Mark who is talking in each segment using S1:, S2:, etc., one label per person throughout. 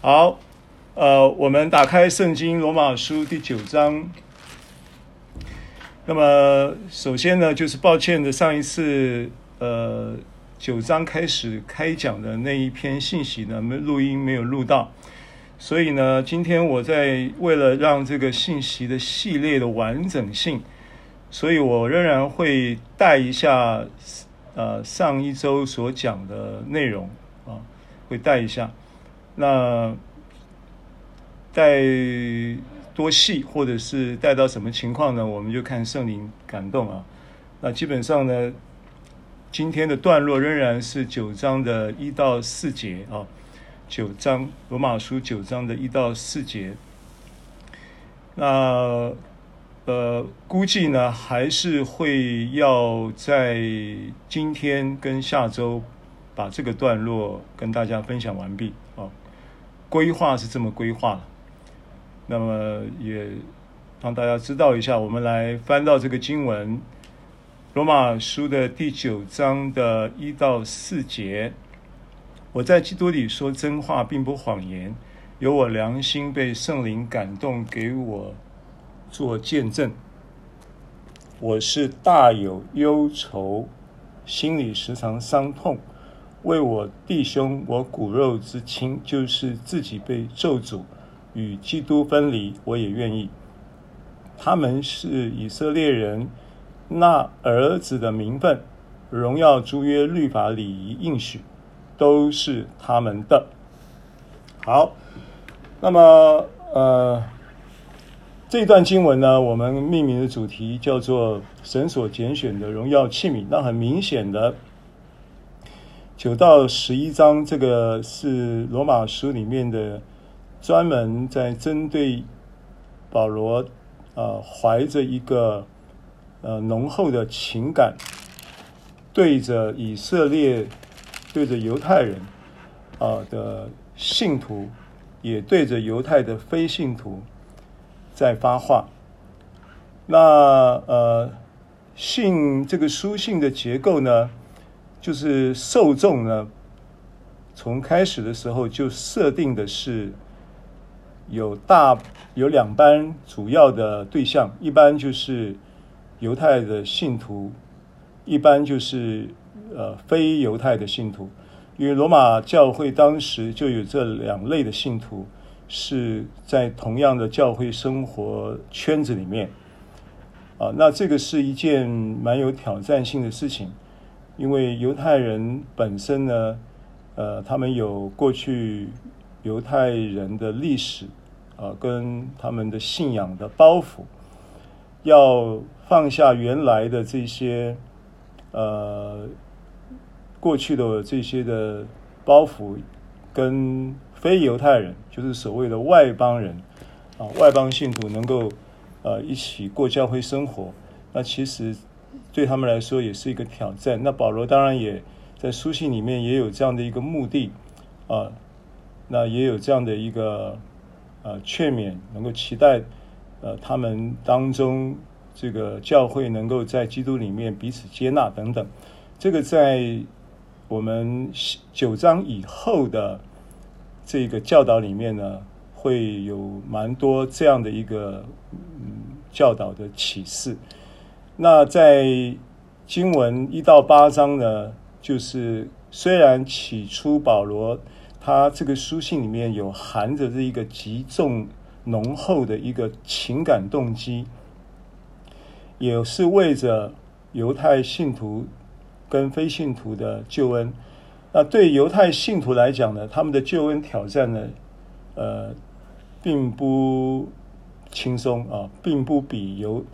S1: 好，呃，我们打开圣经罗马书第九章。那么，首先呢，就是抱歉的，上一次呃九章开始开讲的那一篇信息呢，没录音没有录到，所以呢，今天我在为了让这个信息的系列的完整性，所以我仍然会带一下呃上一周所讲的内容啊，会带一下。那带多细，或者是带到什么情况呢？我们就看圣灵感动啊。那基本上呢，今天的段落仍然是九章的一到四节啊。九章罗马书九章的一到四节。那呃，估计呢还是会要在今天跟下周把这个段落跟大家分享完毕。规划是这么规划的，那么也让大家知道一下。我们来翻到这个经文，《罗马书》的第九章的一到四节。我在基督里说真话，并不谎言，有我良心被圣灵感动，给我做见证。我是大有忧愁，心里时常伤痛。为我弟兄，我骨肉之亲，就是自己被咒诅，与基督分离，我也愿意。他们是以色列人，那儿子的名分、荣耀、诸约、律法、礼仪、应许，都是他们的。好，那么呃，这段经文呢，我们命名的主题叫做“神所拣选的荣耀器皿”。那很明显的。九到十一章，这个是罗马书里面的，专门在针对保罗，呃，怀着一个呃浓厚的情感，对着以色列，对着犹太人啊、呃、的信徒，也对着犹太的非信徒，在发话。那呃，信这个书信的结构呢？就是受众呢，从开始的时候就设定的是有大有两班主要的对象，一般就是犹太的信徒，一般就是呃非犹太的信徒。因为罗马教会当时就有这两类的信徒，是在同样的教会生活圈子里面啊，那这个是一件蛮有挑战性的事情。因为犹太人本身呢，呃，他们有过去犹太人的历史，啊、跟他们的信仰的包袱，要放下原来的这些，呃，过去的这些的包袱，跟非犹太人，就是所谓的外邦人，啊，外邦信徒能够，呃，一起过教会生活，那其实。对他们来说也是一个挑战。那保罗当然也在书信里面也有这样的一个目的啊，那也有这样的一个呃劝勉，能够期待呃他们当中这个教会能够在基督里面彼此接纳等等。这个在我们九章以后的这个教导里面呢，会有蛮多这样的一个嗯教导的启示。那在经文一到八章呢，就是虽然起初保罗他这个书信里面有含着这一个极重浓厚的一个情感动机，也是为着犹太信徒跟非信徒的救恩。那对犹太信徒来讲呢，他们的救恩挑战呢，呃，并不轻松啊，并不比犹。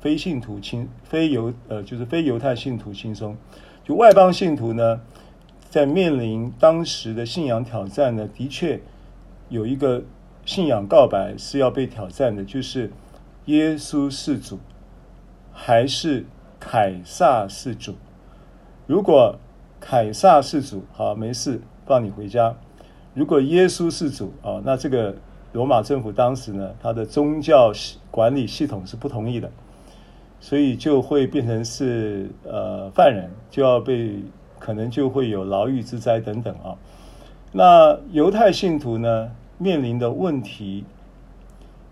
S1: 非信徒轻，非犹呃，就是非犹太信徒轻松。就外邦信徒呢，在面临当时的信仰挑战呢，的确有一个信仰告白是要被挑战的，就是耶稣是主，还是凯撒是主？如果凯撒是主，好，没事，放你回家。如果耶稣是主啊，那这个罗马政府当时呢，他的宗教管理系统是不同意的。所以就会变成是呃犯人，就要被可能就会有牢狱之灾等等啊。那犹太信徒呢，面临的问题，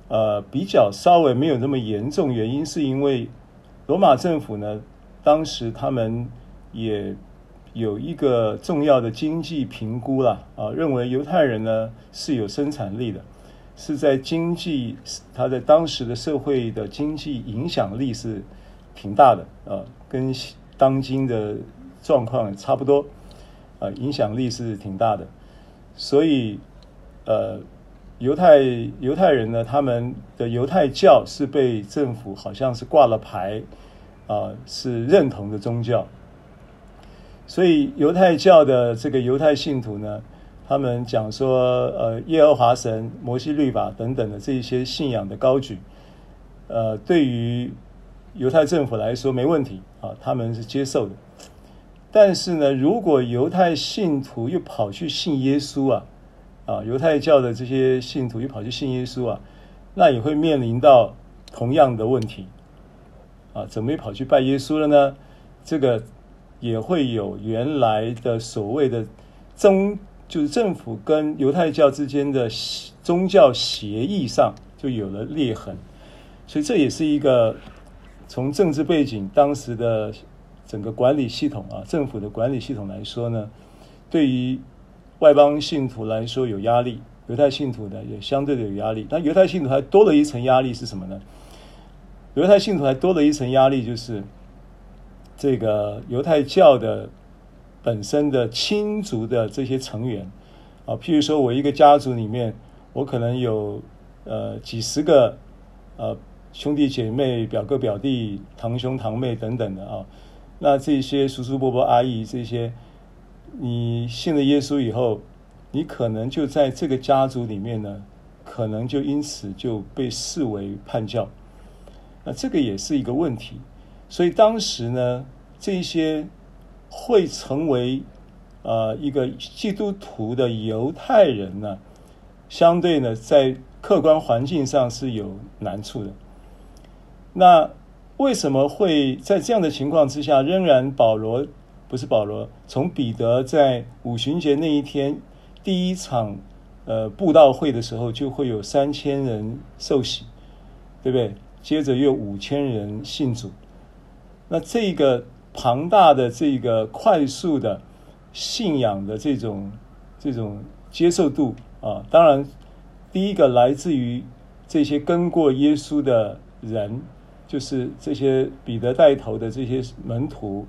S1: 呃，比较稍微没有那么严重。原因是因为罗马政府呢，当时他们也有一个重要的经济评估啦，啊，认为犹太人呢是有生产力的，是在经济，他在当时的社会的经济影响力是挺大的，啊，跟当今的状况差不多，啊，影响力是挺大的，所以，呃，犹太犹太人呢，他们的犹太教是被政府好像是挂了牌，啊，是认同的宗教。所以犹太教的这个犹太信徒呢，他们讲说，呃，耶和华神、摩西律法等等的这些信仰的高举，呃，对于犹太政府来说没问题啊，他们是接受的。但是呢，如果犹太信徒又跑去信耶稣啊，啊，犹太教的这些信徒又跑去信耶稣啊，那也会面临到同样的问题啊，怎么又跑去拜耶稣了呢？这个。也会有原来的所谓的宗，就是政府跟犹太教之间的宗教协议上就有了裂痕，所以这也是一个从政治背景、当时的整个管理系统啊，政府的管理系统来说呢，对于外邦信徒来说有压力，犹太信徒呢也相对的有压力。那犹太信徒还多了一层压力是什么呢？犹太信徒还多了一层压力就是。这个犹太教的本身的亲族的这些成员。啊，譬如说我一个家族里面，我可能有呃几十个呃兄弟姐妹、表哥表弟、堂兄堂妹等等的啊，那这些叔叔伯伯阿姨这些，你信了耶稣以后，你可能就在这个家族里面呢，可能就因此就被视为叛教，那这个也是一个问题。所以当时呢，这些会成为呃一个基督徒的犹太人呢，相对呢，在客观环境上是有难处的。那为什么会在这样的情况之下，仍然保罗不是保罗，从彼得在五旬节那一天第一场呃布道会的时候，就会有三千人受洗，对不对？接着又五千人信主。那这个庞大的、这个快速的信仰的这种这种接受度啊，当然，第一个来自于这些跟过耶稣的人，就是这些彼得带头的这些门徒、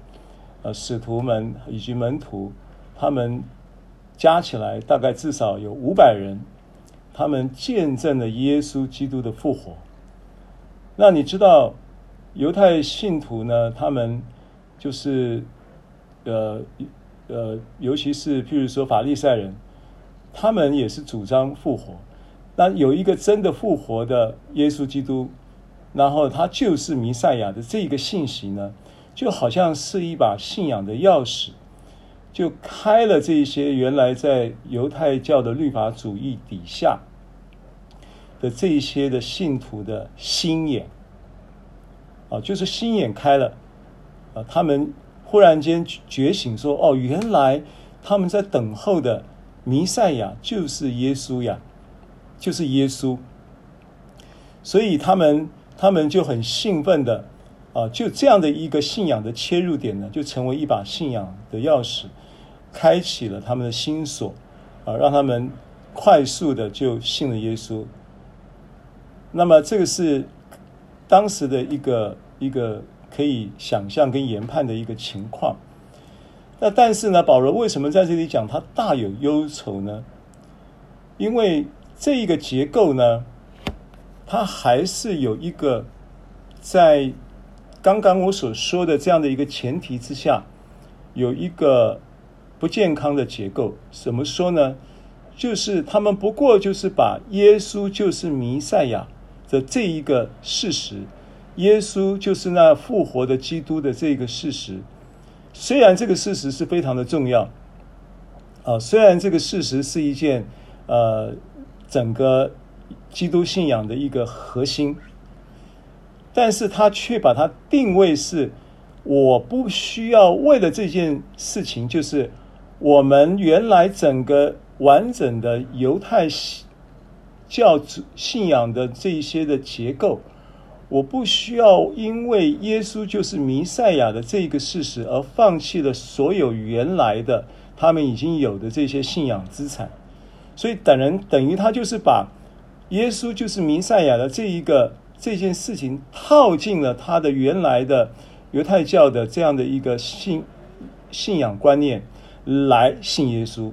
S1: 呃使徒们以及门徒，他们加起来大概至少有五百人，他们见证了耶稣基督的复活。那你知道？犹太信徒呢，他们就是呃呃，尤其是譬如说法利赛人，他们也是主张复活。那有一个真的复活的耶稣基督，然后他就是弥赛亚的这个信息呢，就好像是一把信仰的钥匙，就开了这些原来在犹太教的律法主义底下的这一些的信徒的心眼。啊，就是心眼开了，他们忽然间觉醒，说：“哦，原来他们在等候的弥赛亚就是耶稣呀，就是耶稣。”所以他们他们就很兴奋的，啊，就这样的一个信仰的切入点呢，就成为一把信仰的钥匙，开启了他们的心锁，啊，让他们快速的就信了耶稣。那么这个是。当时的一个一个可以想象跟研判的一个情况，那但是呢，保罗为什么在这里讲他大有忧愁呢？因为这一个结构呢，它还是有一个在刚刚我所说的这样的一个前提之下，有一个不健康的结构。怎么说呢？就是他们不过就是把耶稣就是弥赛亚。的这一个事实，耶稣就是那复活的基督的这个事实，虽然这个事实是非常的重要，啊，虽然这个事实是一件呃整个基督信仰的一个核心，但是他却把它定位是，我不需要为了这件事情，就是我们原来整个完整的犹太教信仰的这一些的结构，我不需要因为耶稣就是弥赛亚的这个事实而放弃了所有原来的他们已经有的这些信仰资产。所以等人等于他就是把耶稣就是弥赛亚的这一个这件事情套进了他的原来的犹太教的这样的一个信信仰观念来信耶稣，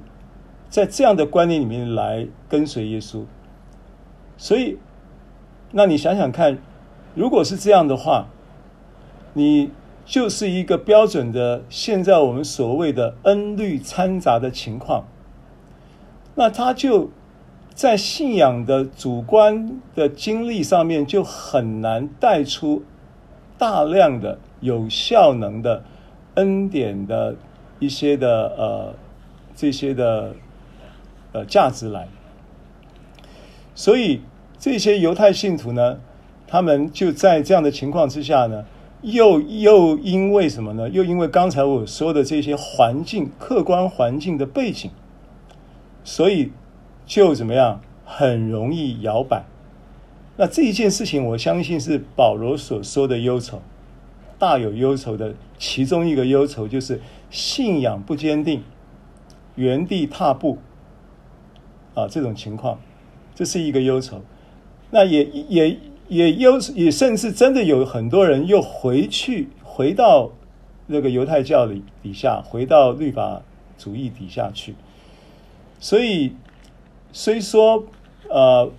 S1: 在这样的观念里面来跟随耶稣。所以，那你想想看，如果是这样的话，你就是一个标准的现在我们所谓的恩律掺杂的情况，那他就在信仰的主观的经历上面就很难带出大量的有效能的恩典的一些的呃这些的呃价值来。所以这些犹太信徒呢，他们就在这样的情况之下呢，又又因为什么呢？又因为刚才我说的这些环境、客观环境的背景，所以就怎么样，很容易摇摆。那这一件事情，我相信是保罗所说的忧愁，大有忧愁的其中一个忧愁，就是信仰不坚定，原地踏步啊，这种情况。这是一个忧愁，那也也也忧也甚至真的有很多人又回去回到那个犹太教里底下，回到律法主义底下去。所以虽说呃，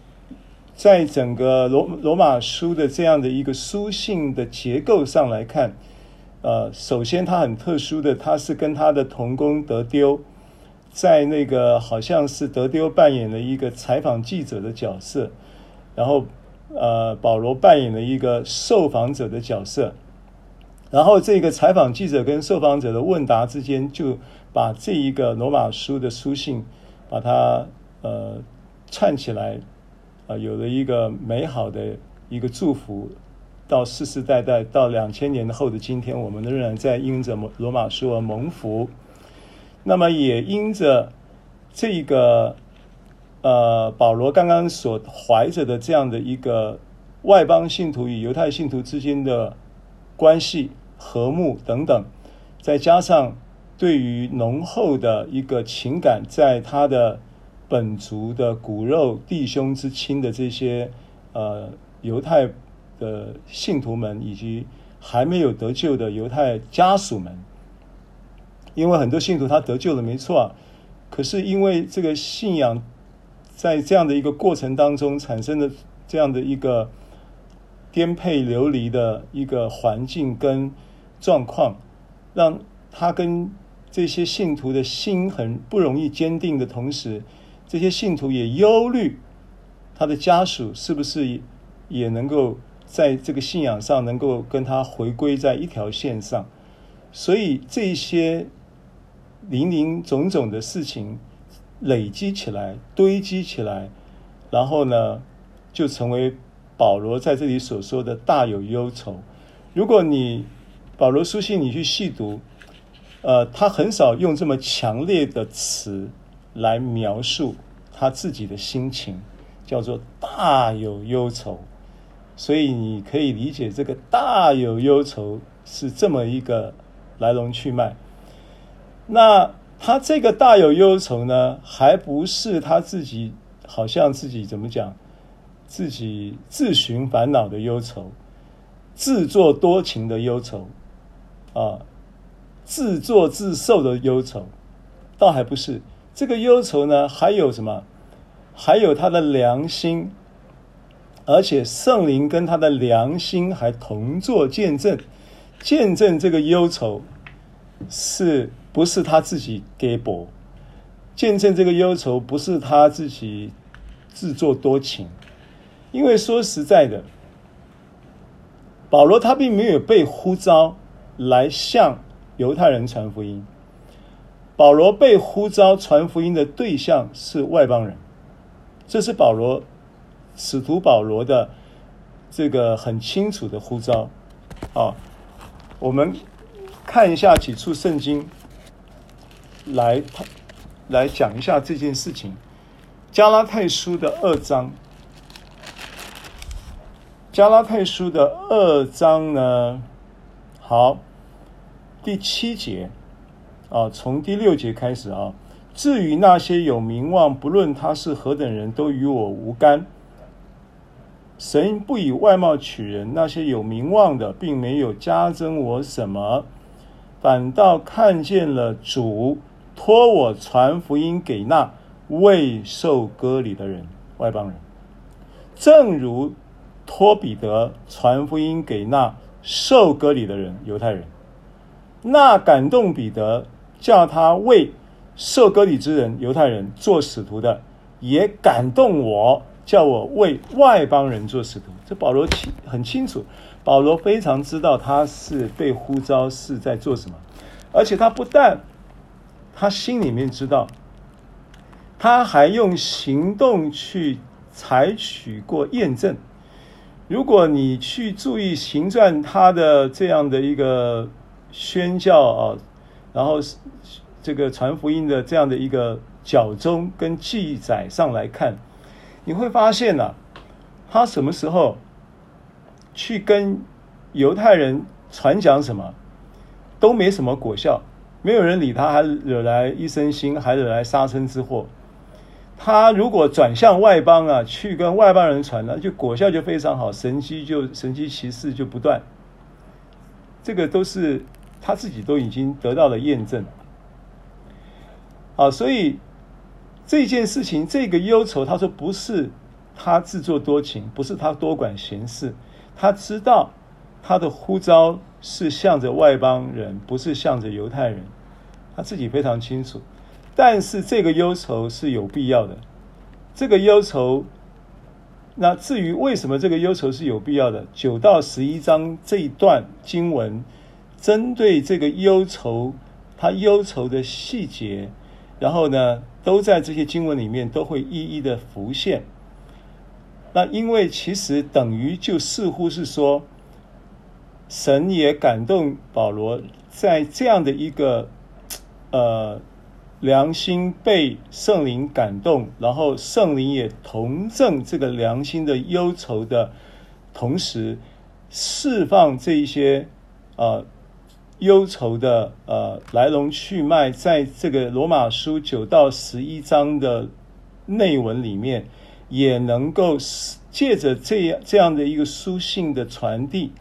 S1: 在整个罗罗马书的这样的一个书信的结构上来看，呃，首先它很特殊的，它是跟他的同工德丢。在那个好像是德丢扮演了一个采访记者的角色，然后呃保罗扮演了一个受访者的角色，然后这个采访记者跟受访者的问答之间，就把这一个罗马书的书信把它呃串起来，啊、呃、有了一个美好的一个祝福，到世世代代到两千年后的今天，我们仍然在因着罗马书而蒙福。那么也因着这个呃保罗刚刚所怀着的这样的一个外邦信徒与犹太信徒之间的关系和睦等等，再加上对于浓厚的一个情感，在他的本族的骨肉弟兄之亲的这些呃犹太的信徒们，以及还没有得救的犹太家属们。因为很多信徒他得救了，没错，可是因为这个信仰在这样的一个过程当中产生的这样的一个颠沛流离的一个环境跟状况，让他跟这些信徒的心很不容易坚定的同时，这些信徒也忧虑他的家属是不是也能够在这个信仰上能够跟他回归在一条线上，所以这些。林林总总的事情累积起来、堆积起来，然后呢，就成为保罗在这里所说的大有忧愁。如果你保罗书信你去细读，呃，他很少用这么强烈的词来描述他自己的心情，叫做大有忧愁。所以你可以理解这个大有忧愁是这么一个来龙去脉。那他这个大有忧愁呢，还不是他自己好像自己怎么讲，自己自寻烦恼的忧愁，自作多情的忧愁，啊，自作自受的忧愁，倒还不是这个忧愁呢，还有什么？还有他的良心，而且圣灵跟他的良心还同作见证，见证这个忧愁是。不是他自己给博，见证这个忧愁不是他自己自作多情，因为说实在的，保罗他并没有被呼召来向犹太人传福音，保罗被呼召传福音的对象是外邦人，这是保罗使徒保罗的这个很清楚的呼召。啊，我们看一下几处圣经。来，来讲一下这件事情。加拉太书的二章加拉太书的二章呢，好，第七节啊，从第六节开始啊。至于那些有名望，不论他是何等人，都与我无干。神不以外貌取人，那些有名望的，并没有加增我什么，反倒看见了主托我传福音给那未受割礼的人，外邦人，正如托彼得传福音给那受割礼的人，犹太人。那感动彼得，叫他为受割礼之人，犹太人做使徒的，也感动我，叫我为外邦人做使徒。这保罗清很清楚，保罗非常知道他是被呼召是在做什么，而且他不但他心里面知道，他还用行动去采取过验证。如果你去注意行传他的这样的一个宣教啊，然后这个传福音的这样的一个脚踪跟记载上来看，你会发现啊，他什么时候去跟犹太人传讲什么，都没什么果效，没有人理他，还惹来一身腥，还惹来杀身之祸。他如果转向外邦啊，去跟外邦人传呢，就果效就非常好，神迹就神迹奇事就不断。这个都是他自己都已经得到了验证。啊，所以这件事情，这个忧愁，他说不是他自作多情，不是他多管闲事，他知道他的呼召是向着外邦人，不是向着犹太人，他自己非常清楚。但是这个忧愁是有必要的，这个忧愁，那至于为什么这个忧愁是有必要的，九到十一章这一段经文，针对这个忧愁，他忧愁的细节。然后呢，都在这些经文里面都会一一的浮现。那因为其实等于就似乎是说，神也感动保罗，在这样的一个呃良心被圣灵感动，然后圣灵也同证这个良心的忧愁的同时，释放这一些呃。忧愁的呃来龙去脉，在这个罗马书九到十一章的内文里面，也能够借着这样这样的一个书信的传递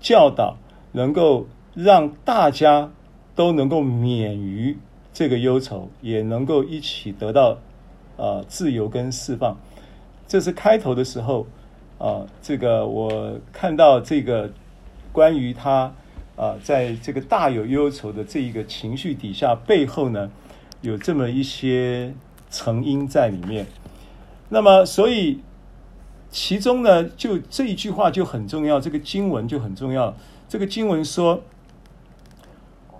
S1: 教导，能够让大家都能够免于这个忧愁，也能够一起得到呃自由跟释放。这是开头的时候啊、呃，这个我看到这个关于他。啊，在这个大有忧愁的这一个情绪底下，背后呢，有这么一些成因在里面。那么，所以其中呢，就这一句话就很重要，这个经文就很重要。这个经文说：“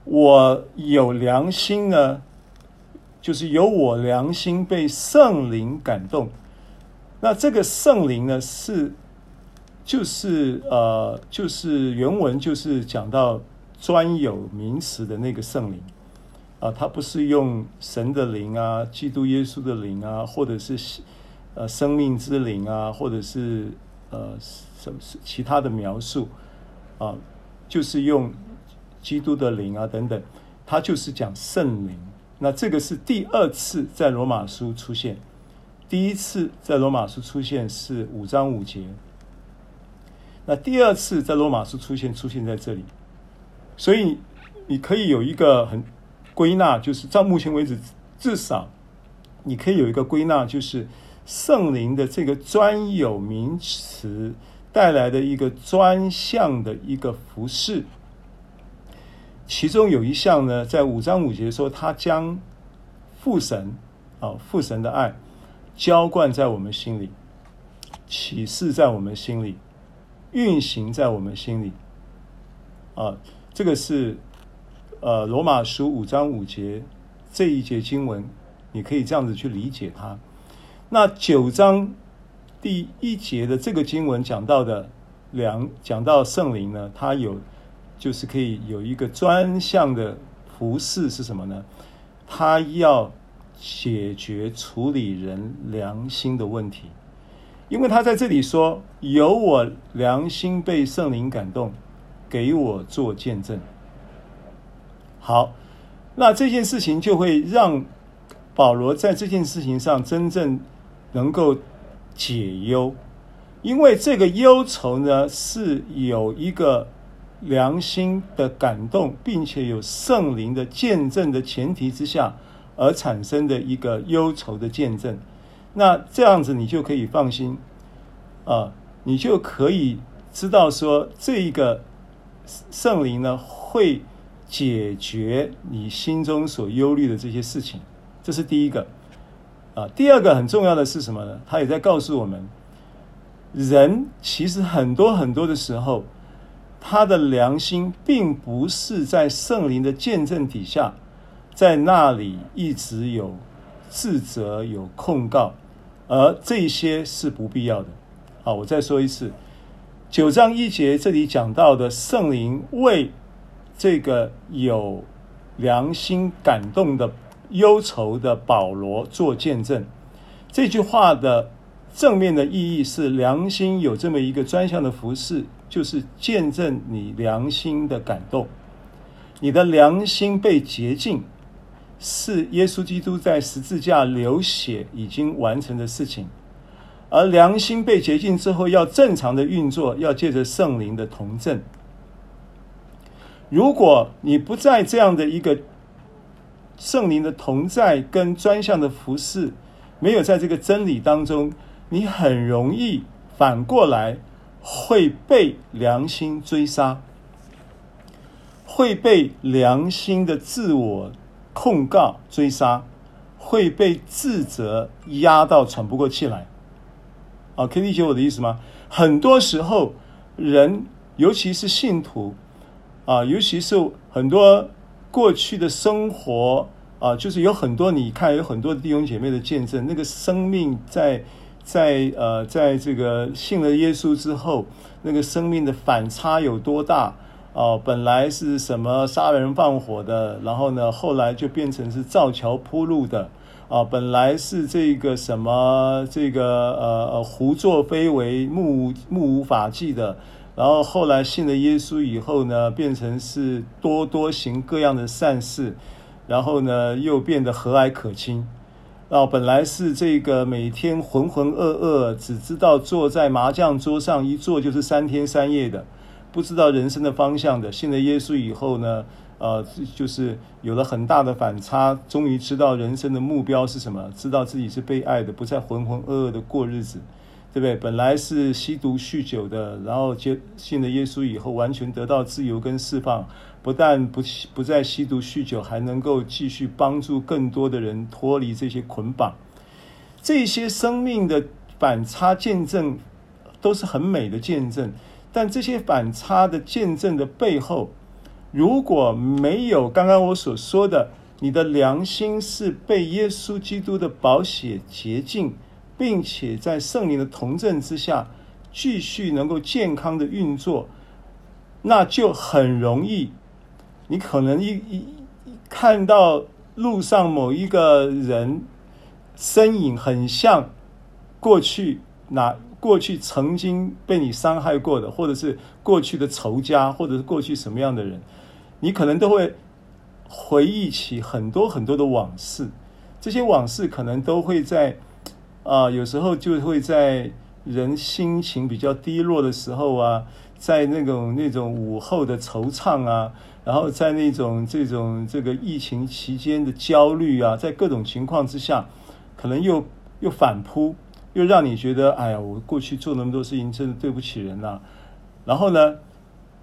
S1: 我有良心呢，就是有我良心被圣灵感动。”那这个圣灵呢，是。就是呃，就是原文就是讲到专有名词的那个圣灵啊，它不是用神的灵啊、基督耶稣的灵啊，或者是呃生命之灵啊，或者是呃什么是其他的描述啊，就是用基督的灵啊等等，它就是讲圣灵。那这个是第二次在罗马书出现，第一次在罗马书出现是五章五节。那第二次在罗马书出现，出现在这里，所以你可以有一个很归纳，就是到目前为止，至少你可以有一个归纳，就是圣灵的这个专有名词带来的一个专项的一个服饰。其中有一项呢，在五章五节说，他将父神啊父神的爱浇灌在我们心里，启示在我们心里。运行在我们心里，啊，这个是呃罗马书五章五节这一节经文，你可以这样子去理解它。那九章第一节的这个经文讲到的两讲到圣灵呢，它有就是可以有一个专项的服饰是什么呢？它要解决处理人良心的问题。因为他在这里说：“有我良心被圣灵感动，给我做见证。”好，那这件事情就会让保罗在这件事情上真正能够解忧，因为这个忧愁呢是有一个良心的感动，并且有圣灵的见证的前提之下而产生的一个忧愁的见证。那这样子你就可以放心啊，你就可以知道说这一个圣灵呢会。解决你心中所忧虑的这些事情，这是第一个啊。第二个很重要的是什么呢？他也在告诉我们，人其实很多很多的时候，他的良心并不是在圣灵的见证底下，在那里一直有自责、有控告，而这些是不必要的。好，我再说一次，九章一节这里讲到的圣灵为。这个有良心感动的忧愁的保罗做见证，这句话的正面的意义是良心有这么一个专项的服饰，就是见证你良心的感动。你的良心被洁净，是耶稣基督在十字架流血已经完成的事情。而良心被洁净之后，要正常的运作，要借着圣灵的同证。如果你不在这样的一个圣灵的同在跟专项的服事，没有在这个真理当中，你很容易反过来会被良心追杀，会被良心的自我控告追杀，会被自责压到喘不过气来。啊，可以理解我的意思吗？很多时候，人尤其是信徒。啊，尤其是很多过去的生活啊，就是有很多你看有很多弟兄姐妹的见证，那个生命在在呃，在这个信了耶稣之后，那个生命的反差有多大啊？本来是什么杀人放火的，然后呢，后来就变成是造桥铺路的啊。本来是这个什么这个呃呃胡作非为、目无目无法纪的。然后后来信了耶稣以后呢，变成是多多行各样的善事，然后呢又变得和蔼可亲。然后本来是这个每天浑浑噩噩，只知道坐在麻将桌上一坐就是三天三夜的，不知道人生的方向的。信了耶稣以后呢，呃，就是有了很大的反差，终于知道人生的目标是什么，知道自己是被爱的，不再浑浑噩噩的过日子。对不对？本来是吸毒酗酒的，然后接信了耶稣以后，完全得到自由跟释放，不但不不再吸毒酗酒，还能够继续帮助更多的人脱离这些捆绑。这些生命的反差见证都是很美的见证，但这些反差的见证的背后，如果没有刚刚我所说的，你的良心是被耶稣基督的宝血洁净。并且在圣灵的同证之下，继续能够健康的运作，那就很容易。你可能一一看到路上某一个人身影很像过去那过去曾经被你伤害过的，或者是过去的仇家，或者是过去什么样的人，你可能都会回忆起很多很多的往事。这些往事可能都会在。啊，有时候就会在人心情比较低落的时候啊，在那种那种午后的惆怅啊，然后在那种这种这个疫情期间的焦虑啊，在各种情况之下，可能又又反扑，又让你觉得，哎呀，我过去做那么多事情，真的对不起人呐、然后呢，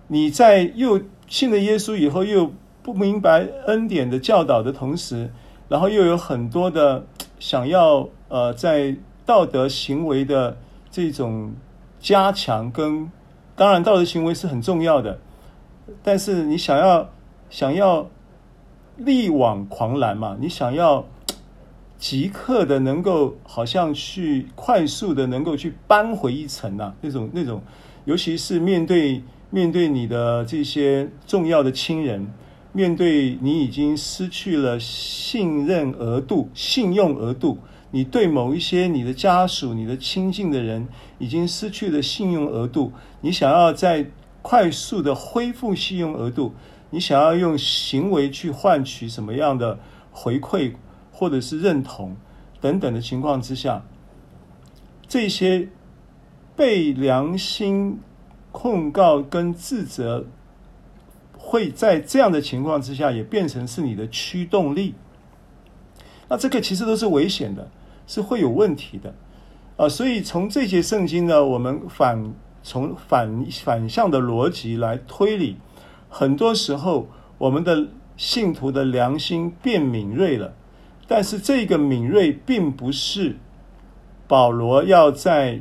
S1: 你在又信了耶稣以后，又不明白恩典的教导的同时，然后又有很多的想要。呃，在道德行为的这种加强跟，当然道德行为是很重要的，但是你想要想要力挽狂澜嘛，你想要即刻的能够好像去快速的能够去扳回一城啊，那种那种，尤其是面对面对你的这些重要的亲人，面对你已经失去了信任额度、信用额度。你对某一些你的家属、你的亲近的人已经失去了信用额度，你想要在快速的恢复信用额度，你想要用行为去换取什么样的回馈或者是认同等等的情况之下，这些被良心控告跟自责，会在这样的情况之下也变成是你的驱动力。那这个其实都是危险的，是会有问题的，啊，所以从这些圣经呢，我们反从反反向的逻辑来推理，很多时候我们的信徒的良心变敏锐了，但是这个敏锐并不是保罗要在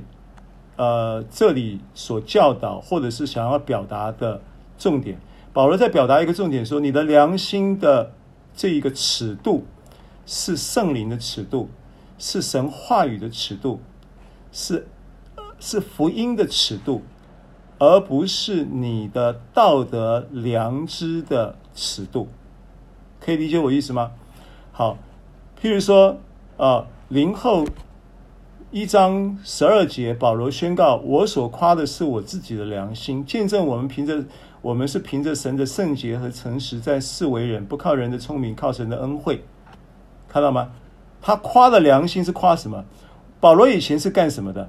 S1: 呃这里所教导或者是想要表达的重点。保罗在表达一个重点说，你的良心的这一个尺度。是圣灵的尺度，是神话语的尺度，是是福音的尺度，而不是你的道德良知的尺度。可以理解我意思吗？好，譬如说，啊，林后一章十二节，保罗宣告：我所夸的是我自己的良心，见证我们凭着我们是凭着神的圣洁和诚实，在世为人，不靠人的聪明，靠神的恩惠。看到吗？他夸的良心是夸什么？保罗以前是干什么的？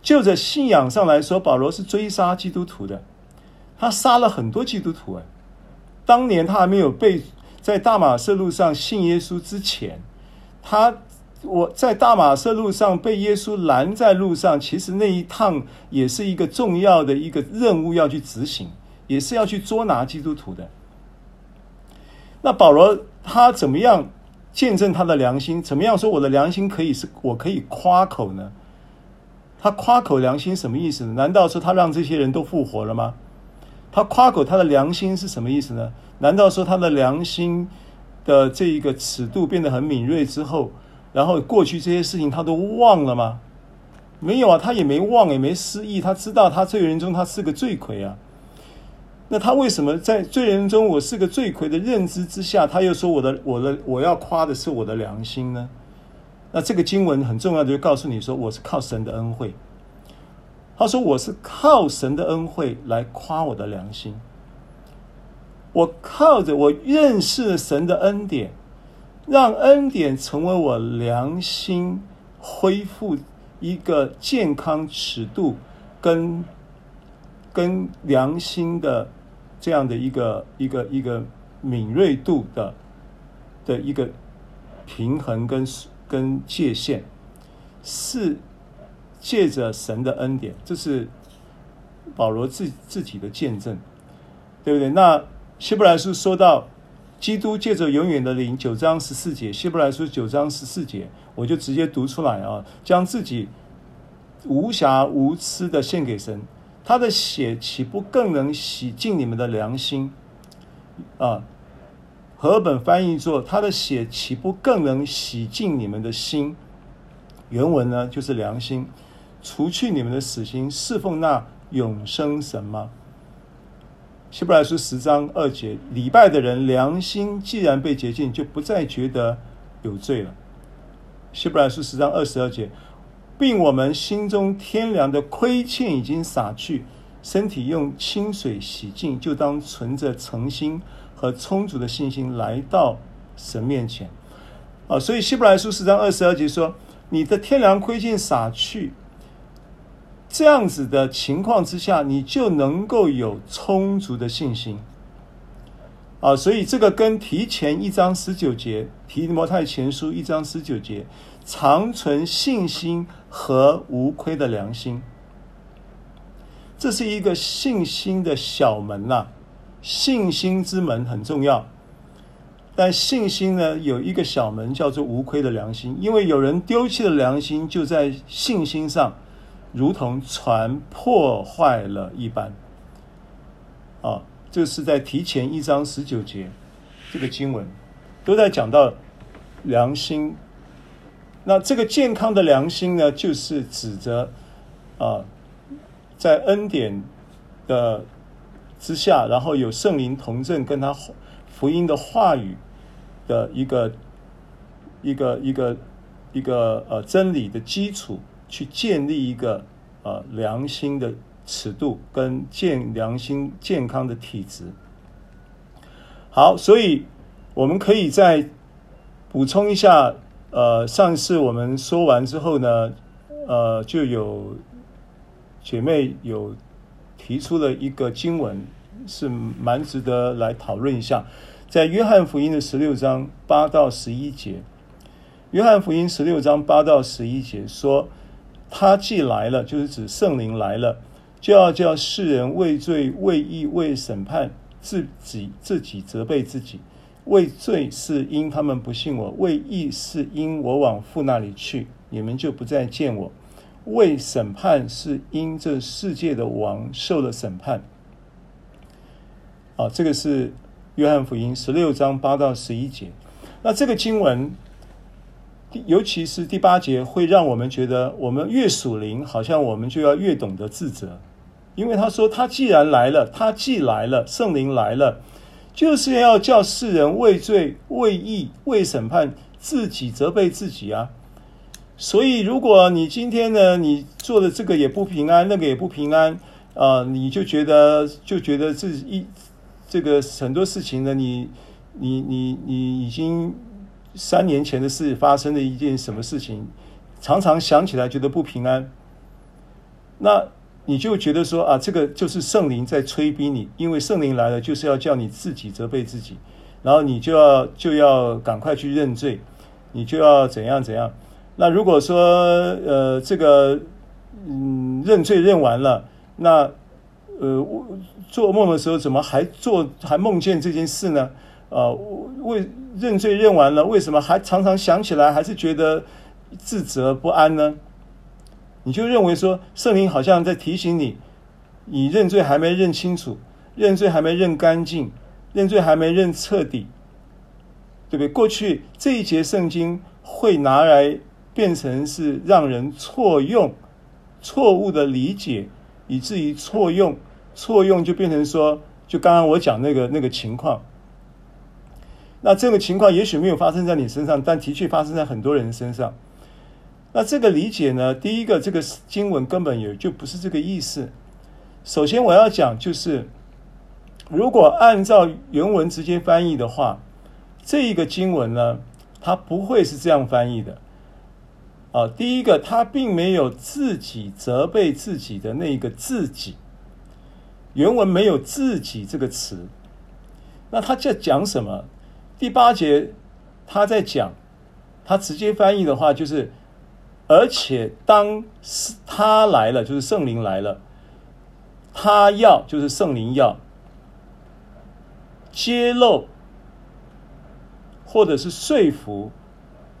S1: 就着信仰上来说，保罗是追杀基督徒的，他杀了很多基督徒啊。当年他还没有被在大马色路上信耶稣之前，他我在大马色路上被耶稣拦在路上，其实那一趟也是一个重要的一个任务要去执行，也是要去捉拿基督徒的。那保罗他怎么样？见证他的良心，怎么样说我的良心可以是我可以夸口呢？他夸口良心什么意思呢？难道说他让这些人都复活了吗？他夸口他的良心是什么意思呢？难道说他的良心的这一个尺度变得很敏锐之后，然后过去这些事情他都忘了吗？没有啊，他也没忘，也没失忆，他知道他罪人中他是个罪魁啊。那他为什么在罪人中，我是个罪魁的认知之下，他又说我的我的我要夸的是我的良心呢？那这个经文很重要的就告诉你说，我是靠神的恩惠。他说我是靠神的恩惠来夸我的良心。我靠着我认识神的恩典，让恩典成为我良心恢复一个健康尺度跟跟良心的。这样的一个一个一个敏锐度的的一个平衡跟跟界限，是借着神的恩典，这是保罗自自己的见证，对不对？那希伯来书说到基督借着永远的灵，九章十四节，希伯来书九章十四节，我就直接读出来啊，将自己无瑕无疵的献给神。他的血岂不更能洗净你们的良心？啊，和本翻译作他的血岂不更能洗净你们的心？原文呢就是良心，除去你们的死心，侍奉那永生神吗？希伯来书十章二节，礼拜的人良心既然被洁净，就不再觉得有罪了。希伯来书十章二十二节。并我们心中天良的亏欠已经洒去，身体用清水洗净，就当存着诚心和充足的信心来到神面前。啊，所以希伯来书四章二十二节说：“你的天良亏欠洒去，这样子的情况之下，你就能够有充足的信心。”啊，所以这个跟提前一章十九节，提摩太前书一章十九节。常存信心和无亏的良心，这是一个信心的小门呐、信心之门很重要，但信心呢，有一个小门叫做无亏的良心，因为有人丢弃了良心，就在信心上如同船破坏了一般。啊，这是在提前一章十九节这个经文都在讲到良心。那这个健康的良心呢，就是指着啊，在恩典的之下，然后有圣灵同证，跟他福音的话语的一个一个一个一个呃真理的基础，去建立一个呃良心的尺度跟健良心健康的体质。好，所以我们可以再补充一下，呃，上次我们说完之后呢，呃，就有姐妹有提出了一个经文，是蛮值得来讨论一下，在约翰福音的十六章八到十一节，约翰福音十六章八到十一节说，他既来了，就是指圣灵来了，就要叫世人为罪、为义、为审判。自己自己责备自己，为罪是因他们不信我；为义是因我往父那里去，你们就不再见我；为审判是因这世界的王受了审判。啊，这个是约翰福音十六章八到十一节。那这个经文，尤其是第八节，会让我们觉得，我们越属灵，好像我们就要越懂得自责。因为他说，他既然来了，他既来了，圣灵来了，就是要叫世人畏罪、畏义、畏审判，自己责备自己啊。所以，如果你今天呢，你做的这个也不平安，那个也不平安啊，你就觉得就觉得这一这个很多事情呢，你你你你已经三年前的事发生的一件什么事情，常常想起来觉得不平安，那。你就觉得说啊，这个就是圣灵在催逼你，因为圣灵来了，就是要叫你自己责备自己，然后你就要就要赶快去认罪，你就要怎样怎样。那如果说呃这个嗯认罪认完了，那呃做梦的时候怎么还做还梦见这件事呢？啊，为认罪认完了，为什么还常常想起来还是觉得自责不安呢？你就认为说，圣灵好像在提醒你，你认罪还没认清楚，认罪还没认干净，认罪还没认彻底，对不对？过去这一节圣经会拿来变成是让人错用、错误的理解，以至于错用，错用就变成说，就刚刚我讲那个那个情况。那这个情况也许没有发生在你身上，但的确发生在很多人身上。那这个理解呢？第一个，这个经文根本也就不是这个意思。首先，我要讲就是，如果按照原文直接翻译的话，这一个经文呢，它不会是这样翻译的。啊，第一个，它并没有自己责备自己的那个自己，原文没有自己这个词。那他在讲什么？第八节他在讲，他直接翻译的话就是。而且当他来了，就是圣灵来了，他要就是圣灵要揭露，或者是说服，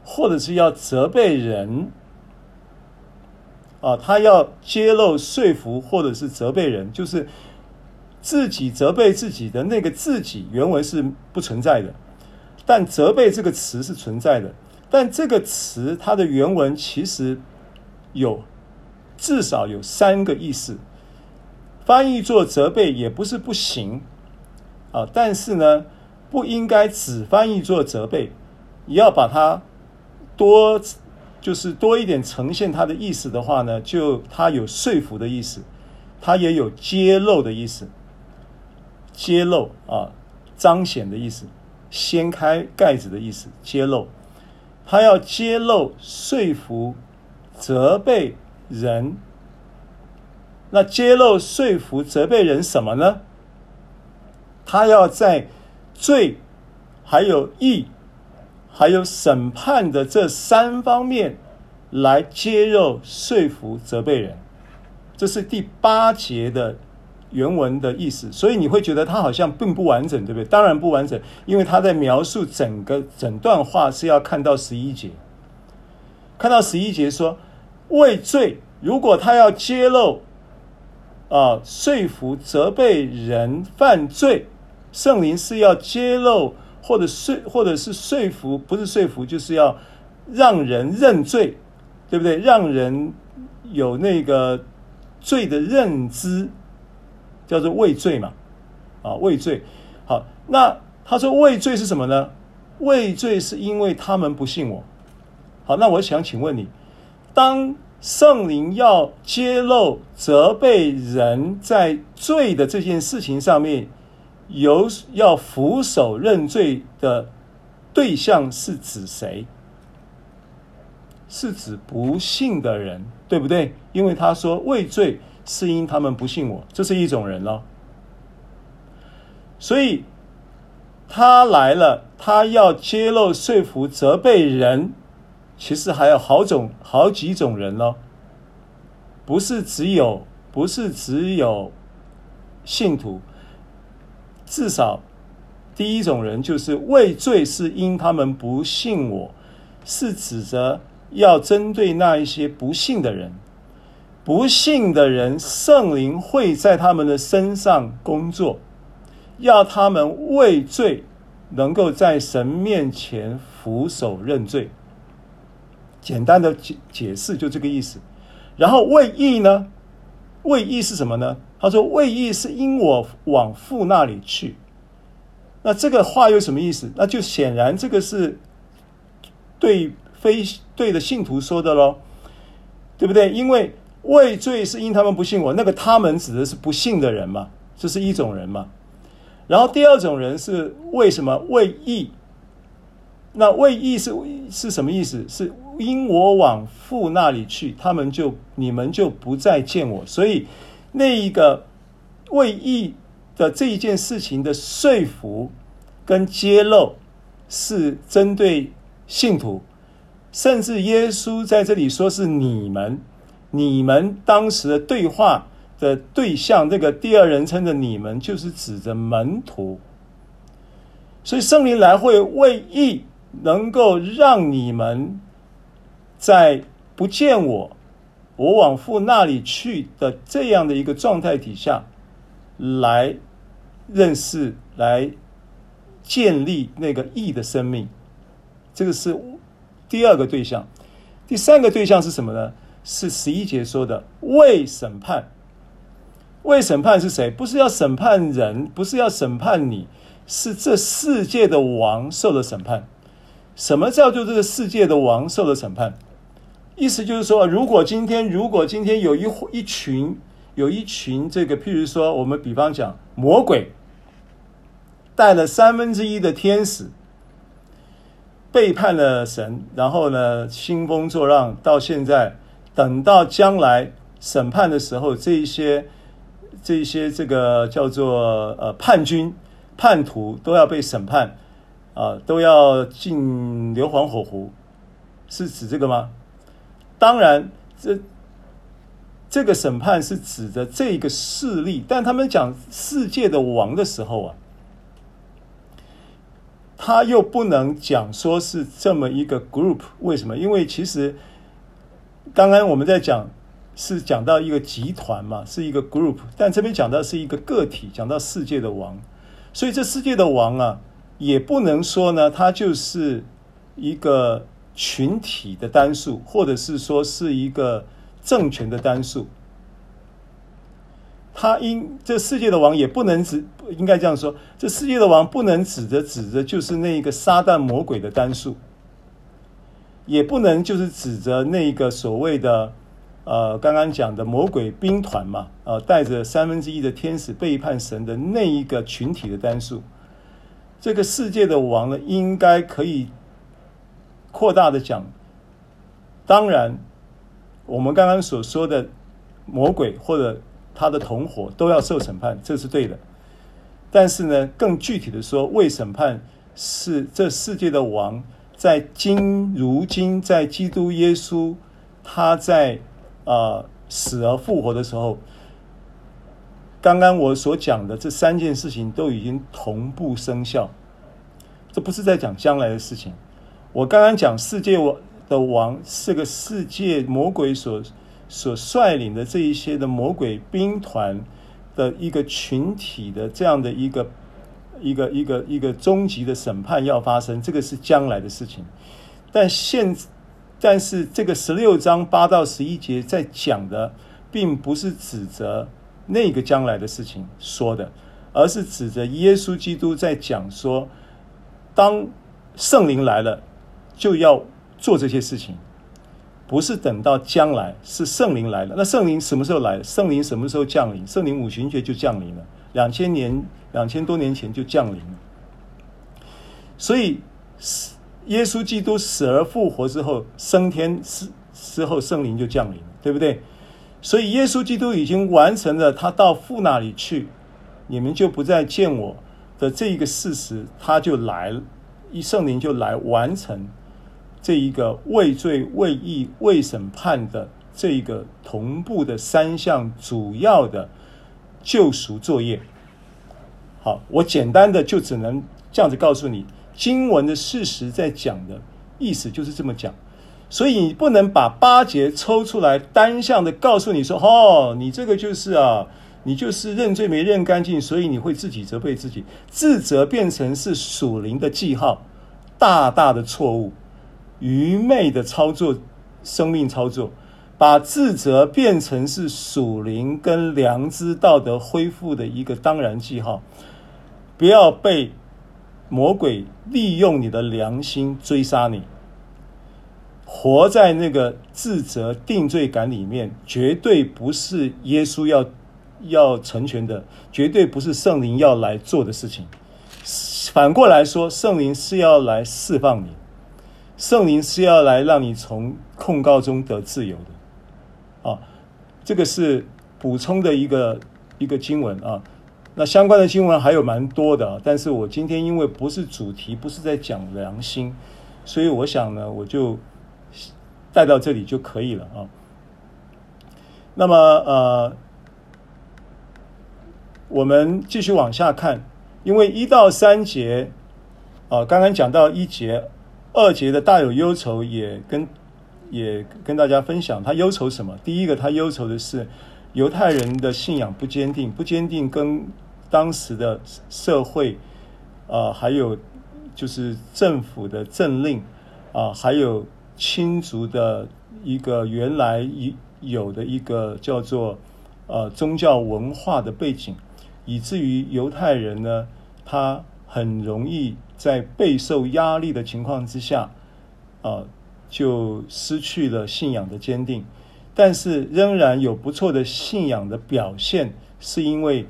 S1: 或者是要责备人啊，他要揭露、说服，或者是责备人，就是自己责备自己的那个自己，原文是不存在的，但责备这个词是存在的。但这个词它的原文其实有至少有三个意思，翻译做责备也不是不行啊，但是呢，不应该只翻译做责备，也要把它多就是多一点呈现它的意思的话呢，就它有说服的意思，它也有揭露的意思，揭露啊，彰显的意思，掀开盖子的意思，揭露。他要揭露、说服、责备人。那揭露、说服、责备人什么呢？他要在罪、还有义、还有审判的这三方面来揭露、说服、责备人。这是第八节的。原文的意思，所以你会觉得它好像并不完整，对不对？当然不完整，因为他在描述整个整段话是要看到十一节，看到十一节说为罪，如果他要揭露啊，说服、责备人犯罪，圣灵是要揭露或者说或者是说服，不是说服，就是要让人认罪，对不对？让人有那个罪的认知。叫做畏罪嘛，啊，畏罪。好，那他说畏罪是什么呢？畏罪是因为他们不信我，好，那我想请问你，当圣灵要揭露、责备人在罪的这件事情上面，有要俯首认罪的对象是指谁？是指不信的人，对不对？因为他说畏罪是因他们不信我，这是一种人了。所以他来了，他要揭露、说服、责备人，其实还有好种、好几种人咯，不是只有，不是只有信徒，至少第一种人就是畏罪是因他们不信我，是指着。要针对那一些不信的人，不信的人，圣灵会在他们的身上工作，要他们为罪能够在神面前俯首认罪。简单的解解释就这个意思。然后为义呢？为义是什么呢？他说为义是因我往父那里去。那这个话有什么意思？那就显然这个是对。非对的信徒说的喽，对不对？因为畏罪是因他们不信我，那个他们指的是不信的人嘛，这是一种人嘛。然后第二种人是为什么？为义。那为义是是什么意思？是因我往父那里去，他们就你们就不再见我。所以那一个为义的这一件事情的说服跟揭露，是针对信徒。甚至耶稣在这里说是你们，你们当时的对话的对象，这个第二人称的你们，就是指着门徒。所以圣灵来会为义，能够让你们在不见我，我往父那里去的这样的一个状态底下，来认识，来建立那个义的生命。这个是。第二个对象，第三个对象是什么呢？是十一节说的未审判。未审判是谁？不是要审判人，不是要审判你，是这世界的王受了审判。什么叫做这个世界的王受了审判？意思就是说，如果今天，如果今天有一一群，有一群这个，譬如说，我们比方讲魔鬼带了三分之一的天使。背叛了神，然后呢，兴风作浪，到现在，等到将来审判的时候，这一些、这一些这个叫做呃叛军、叛徒都要被审判，啊、都要进硫磺火湖，是指这个吗？当然，这这个审判是指的这个势力，但他们讲世界的王的时候啊。他又不能讲说是这么一个 group，为什么？因为其实刚刚我们在讲是讲到一个集团嘛，是一个 group，但这边讲到是一个个体，讲到世界的王，所以这世界的王啊，也不能说呢，它就是一个群体的单数，或者是说是一个政权的单数。他因这世界的王也不能指，应该这样说，这世界的王不能指着指着就是那一个撒旦魔鬼的单数，也不能就是指着那个所谓的呃刚刚讲的魔鬼兵团嘛，呃带着三分之一的天使背叛神的那一个群体的单数。这个世界的王呢，应该可以扩大的讲，当然我们刚刚所说的魔鬼或者。他的同伙都要受审判，这是对的。但是呢，更具体的说，未审判是这世界的王，在今如今在基督耶稣他在啊、死而复活的时候，刚刚我所讲的这三件事情都已经同步生效。这不是在讲将来的事情。我刚刚讲世界的王是个世界魔鬼所。所率领的这一些的魔鬼兵团的一个群体的这样的一个一个一个一个终极的审判要发生，这个是将来的事情。但现但是这个十六章八到十一节在讲的，并不是指责那个将来的事情说的，而是指着耶稣基督在讲说，当圣灵来了，就要做这些事情，不是等到将来，是圣灵来了。那圣灵什么时候来？圣灵什么时候降临？圣灵五旬节就降临了，两千年、两千多年前就降临了。所以，耶稣基督死而复活之后，升天之之后，圣灵就降临了，对不对？所以，耶稣基督已经完成了他到父那里去，你们就不再见我的这一个事实，他就来了，一圣灵就来完成这一个为罪、为义、为审判的这一个同步的三项主要的救赎作业。好，我简单的就只能这样子告诉你。经文的事实在讲的意思就是这么讲，所以你不能把八节抽出来单向的告诉你说，哦，你这个就是啊，你就是认罪没认干净，所以你会自己责备自己，自责变成是属灵的记号，大大的错误，愚昧的操作，生命操作，把自责变成是属灵跟良知道德恢复的一个当然记号，不要被。魔鬼利用你的良心追杀你，活在那个自责定罪感里面，绝对不是耶稣要要成全的，绝对不是圣灵要来做的事情。反过来说，圣灵是要来释放你，圣灵是要来让你从控告中得自由的。啊，这个是补充的一个一个经文啊。那相关的经文还有蛮多的，但是我今天因为不是主题，不是在讲良心，所以我想呢，我就带到这里就可以了啊。那么呃，我们继续往下看，因为一到三节啊，刚刚讲到一节、二节的大有忧愁，也跟也跟大家分享，他忧愁什么？第一个，他忧愁的是犹太人的信仰不坚定，不坚定跟。当时的社会，啊、呃，还有就是政府的政令，啊、还有亲族的一个原来已有的一个叫做呃宗教文化的背景，以至于犹太人呢，他很容易在备受压力的情况之下，啊、就失去了信仰的坚定，但是仍然有不错的信仰的表现，是因为。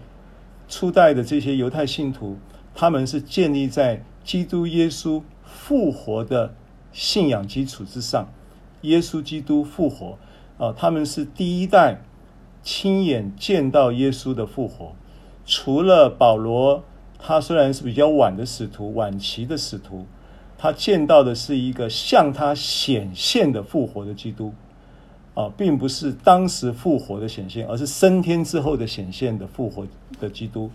S1: 初代的这些犹太信徒，他们是建立在基督耶稣复活的信仰基础之上。耶稣基督复活，啊，他们是第一代亲眼见到耶稣的复活。除了保罗，他虽然是比较晚的使徒，晚期的使徒，他见到的是一个向他显现的复活的基督。啊，并不是当时复活的显现，而是升天之后的显现的复活的基督。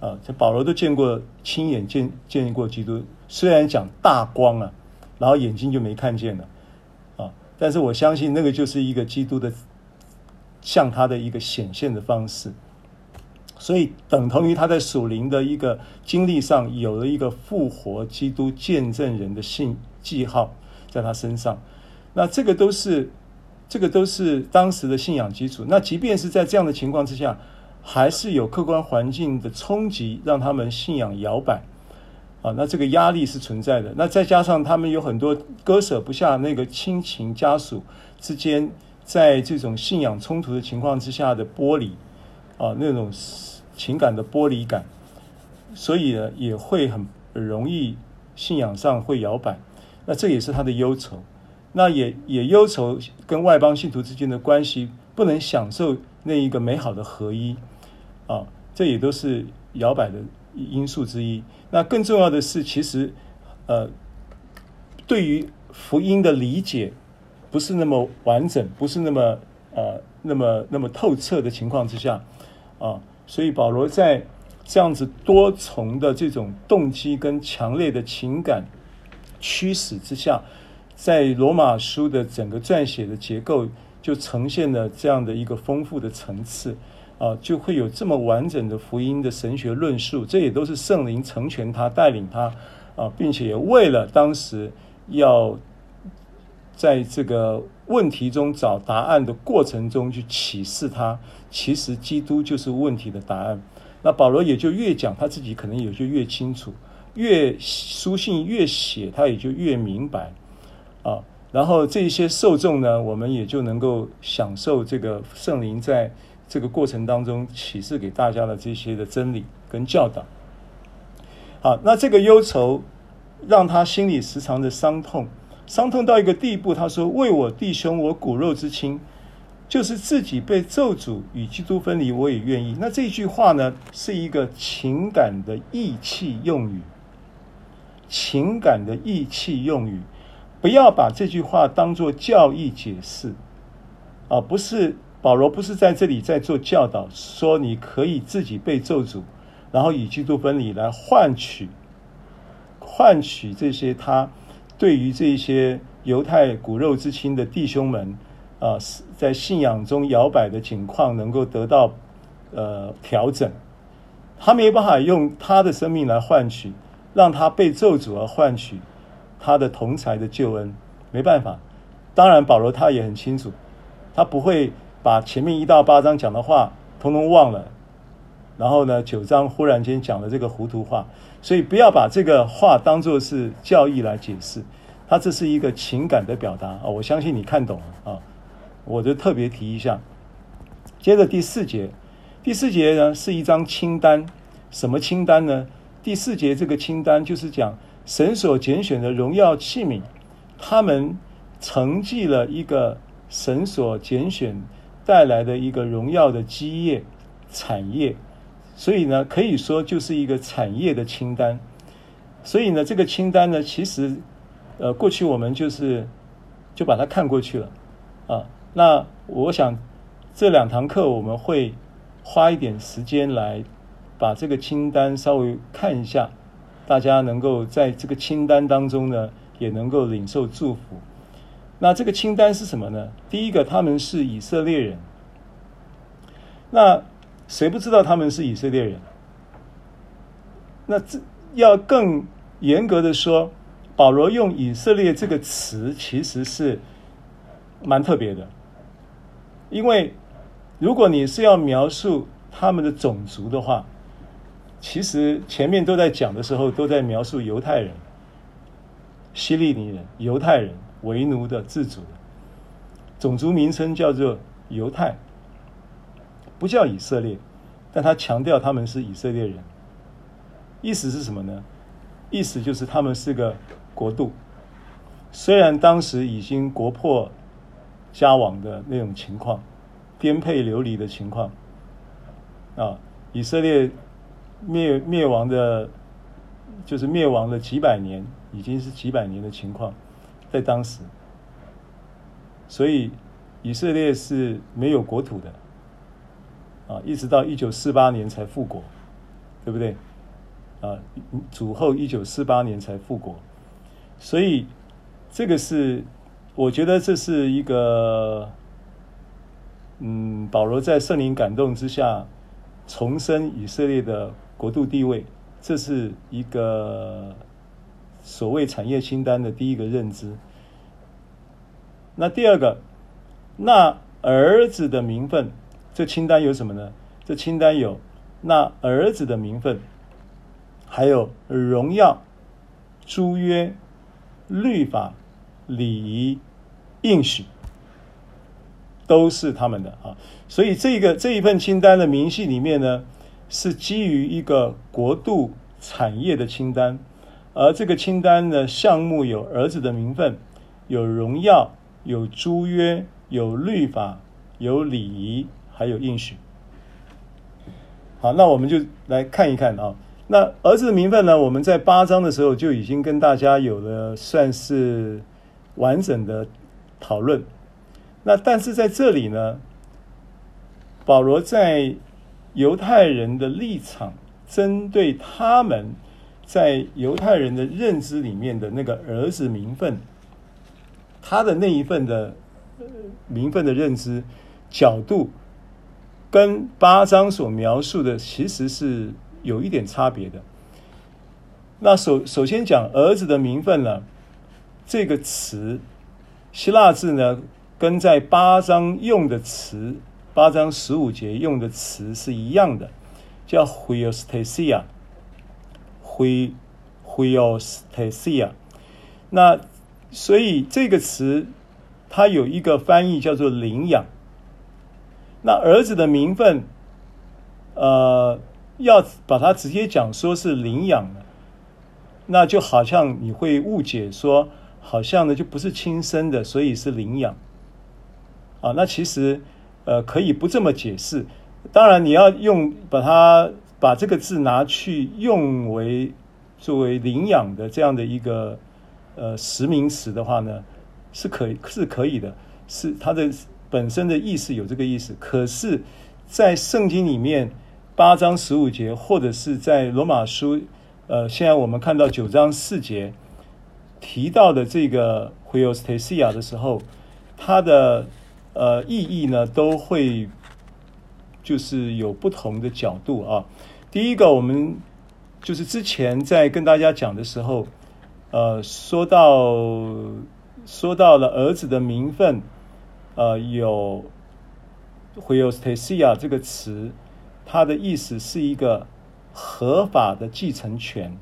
S1: 啊，这保罗都见过，亲眼见见过基督。虽然讲大光啊，然后眼睛就没看见了，啊，但是我相信那个就是一个基督的向他的一个显现的方式。所以等同于他在属灵的一个经历上有了一个复活基督见证人的信记号在他身上。那这个都是。这个都是当时的信仰基础。那即便是在这样的情况之下，还是有客观环境的冲击，让他们信仰摇摆啊。那这个压力是存在的。那再加上他们有很多割舍不下那个亲情家属之间，在这种信仰冲突的情况之下的剥离啊，那种情感的剥离感，所以呢，也会很容易信仰上会摇摆。那这也是他的忧愁。那也也忧愁跟外邦信徒之间的关系不能享受那一个美好的合一啊，这也都是摇摆的因素之一。那更重要的是，其实呃，对于福音的理解不是那么完整，不是那么呃那么那么透彻的情况之下啊，所以保罗在这样子多重的这种动机跟强烈的情感驱使之下。在罗马书的整个撰写的结构，就呈现了这样的一个丰富的层次，啊，就会有这么完整的福音的神学论述。这也都是圣灵成全他、带领他，啊，并且也为了当时要在这个问题中找答案的过程中去启示他，其实基督就是问题的答案。那保罗也就越讲他自己可能也就越清楚，越书信越写他也就越明白。啊，然后这些受众呢，我们也就能够享受这个圣灵在这个过程当中启示给大家的这些的真理跟教导。好，那这个忧愁让他心里时常的伤痛，伤痛到一个地步，他说：“为我弟兄，我骨肉之亲，就是自己被咒诅与基督分离，我也愿意。”那这句话呢，是一个情感的义气用语，情感的义气用语。不要把这句话当作教义解释，啊，不是保罗不是在这里在做教导，说你可以自己被咒诅，然后与基督分离来换取，换取这些他对于这些犹太骨肉之亲的弟兄们啊，在信仰中摇摆的情况能够得到呃调整，他没办法用他的生命来换取，让他被咒诅而换取。他的同才的救恩。没办法，当然保罗他也很清楚，他不会把前面一到八章讲的话通通忘了，然后呢九章忽然间讲了这个糊涂话，所以不要把这个话当作是教义来解释，他这是一个情感的表达啊，我相信你看懂了啊，我就特别提一下。接着第四节，第四节呢是一张清单，什么清单呢？第四节这个清单就是讲。神所拣选的荣耀器皿，他们承继了一个神所拣选带来的一个荣耀的基业产业，所以呢，可以说就是一个产业的清单。所以呢，这个清单呢，其实呃，过去我们就是就把它看过去了啊。那我想这两堂课我们会花一点时间来把这个清单稍微看一下。大家能够在这个清单当中呢，也能够领受祝福。那这个清单是什么呢？第一个，他们是以色列人。那谁不知道他们是以色列人？那这要更严格的说，保罗用以色列这个词其实是蛮特别的，因为如果你是要描述他们的种族的话。其实前面都在讲的时候，都在描述犹太人、希利尼人、犹太人为奴的自主的种族名称叫做犹太，不叫以色列，但他强调他们是以色列人。意思是什么呢？意思就是他们是个国度，虽然当时已经国破家亡的那种情况，颠沛流离的情况啊，以色列。灭灭亡的，就是灭亡了几百年，已经是几百年的情况，在当时，所以以色列是没有国土的，啊，一直到一九四八年才复国，对不对？啊，主后一九四八年才复国，所以这个是，我觉得这是一个，嗯，保罗在圣灵感动之下重生以色列的。国度地位，这是一个所谓产业清单的第一个认知。那第二个，那儿子的名分，这清单有什么呢？这清单有那儿子的名分，还有荣耀、租约、律法、礼仪、应许，都是他们的啊。所以这个这一份清单的明细里面呢，是基于一个国度产业的清单，而这个清单的项目有儿子的名分，有荣耀，有租约，有律法，有礼仪，还有应许。好，那我们就来看一看啊。那儿子的名分呢？我们在八章的时候就已经跟大家有了算是完整的讨论。那但是在这里呢，保罗在。犹太人的立场，针对他们在犹太人的认知里面的那个儿子名分，他的那一份的名分的认知角度，跟八章所描述的其实是有一点差别的。那首首先讲儿子的名分呢，这个词希腊字呢，跟在八章用的词。八章十五节用的词是一样的，叫 huiothesia，hu huiothesia。那所以这个词它有一个翻译叫做领养。那儿子的名分，呃，要把它直接讲说是领养的，那就好像你会误解说，好像呢就不是亲生的，所以是领养。啊，那其实呃可以不这么解释。当然你要用把它把这个字拿去用为作为领养的这样的一个呃实名词的话呢，是可以是可以的，是它的。本身的意思有这个意思，可是，在圣经里面八章十五节，或者是在罗马书，呃，现在我们看到九章四节提到的这个 huiothesia 的时候，它的呃意义呢，都会就是有不同的角度啊。第一个，我们就是之前在跟大家讲的时候，呃，说到说到了儿子的名分。呃，有 huiothesia 这个词，它的意思是一个合法的继承权，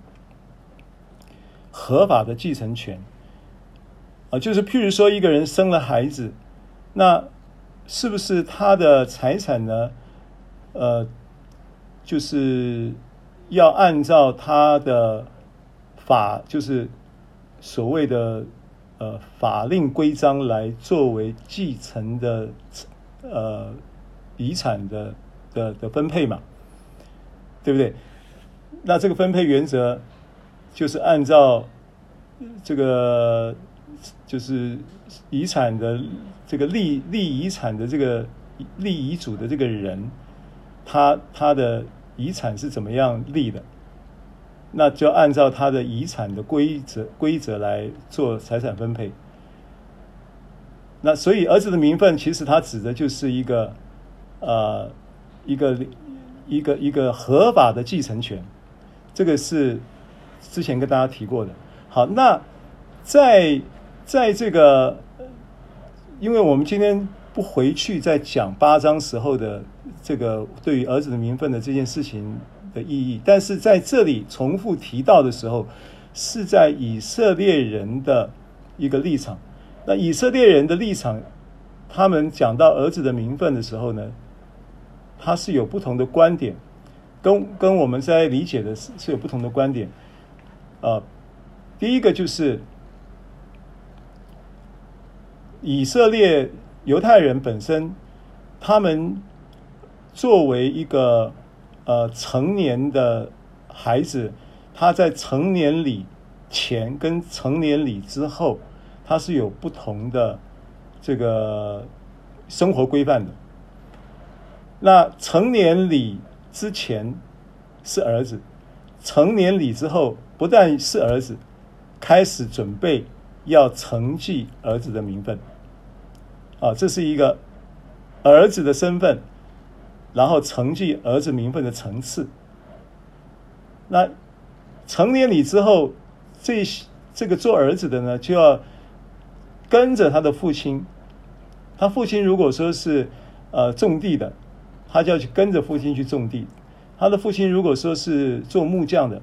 S1: 合法的继承权。啊、就是譬如说一个人生了孩子，那是不是他的财产呢？呃，就是要按照他的法，就是所谓的。呃，法令规章来作为继承的呃遗产的的的分配嘛，对不对？那这个分配原则就是按照这个就是遗产的这个立立遗产的这个立遗嘱的这个人，他他的遗产是怎么样立的？那就按照他的遗产的规则规则来做财产分配。那所以儿子的名分其实他指的就是一个，呃，一个一个一个合法的继承权。这个是之前跟大家提过的。好，那在在这个，因为我们今天不回去再讲八章时候的这个对于儿子的名分的这件事情。的意义，但是在这里重复提到的时候，是在以色列人的一个立场。那以色列人的立场，他们讲到儿子的名分的时候呢，他是有不同的观点，跟跟我们在理解的是是有不同的观点。呃，第一个就是以色列犹太人本身，他们作为一个。呃，成年的孩子，他在成年礼前跟成年礼之后，他是有不同的这个生活规范的。那成年礼之前是儿子，成年礼之后不但是儿子，开始准备要承继儿子的名分。啊，这是一个儿子的身份。然后承继儿子名分的层次，那成年礼之后，这这个做儿子的呢，就要跟着他的父亲。他父亲如果说是呃种地的，他就要去跟着父亲去种地；他的父亲如果说是做木匠的，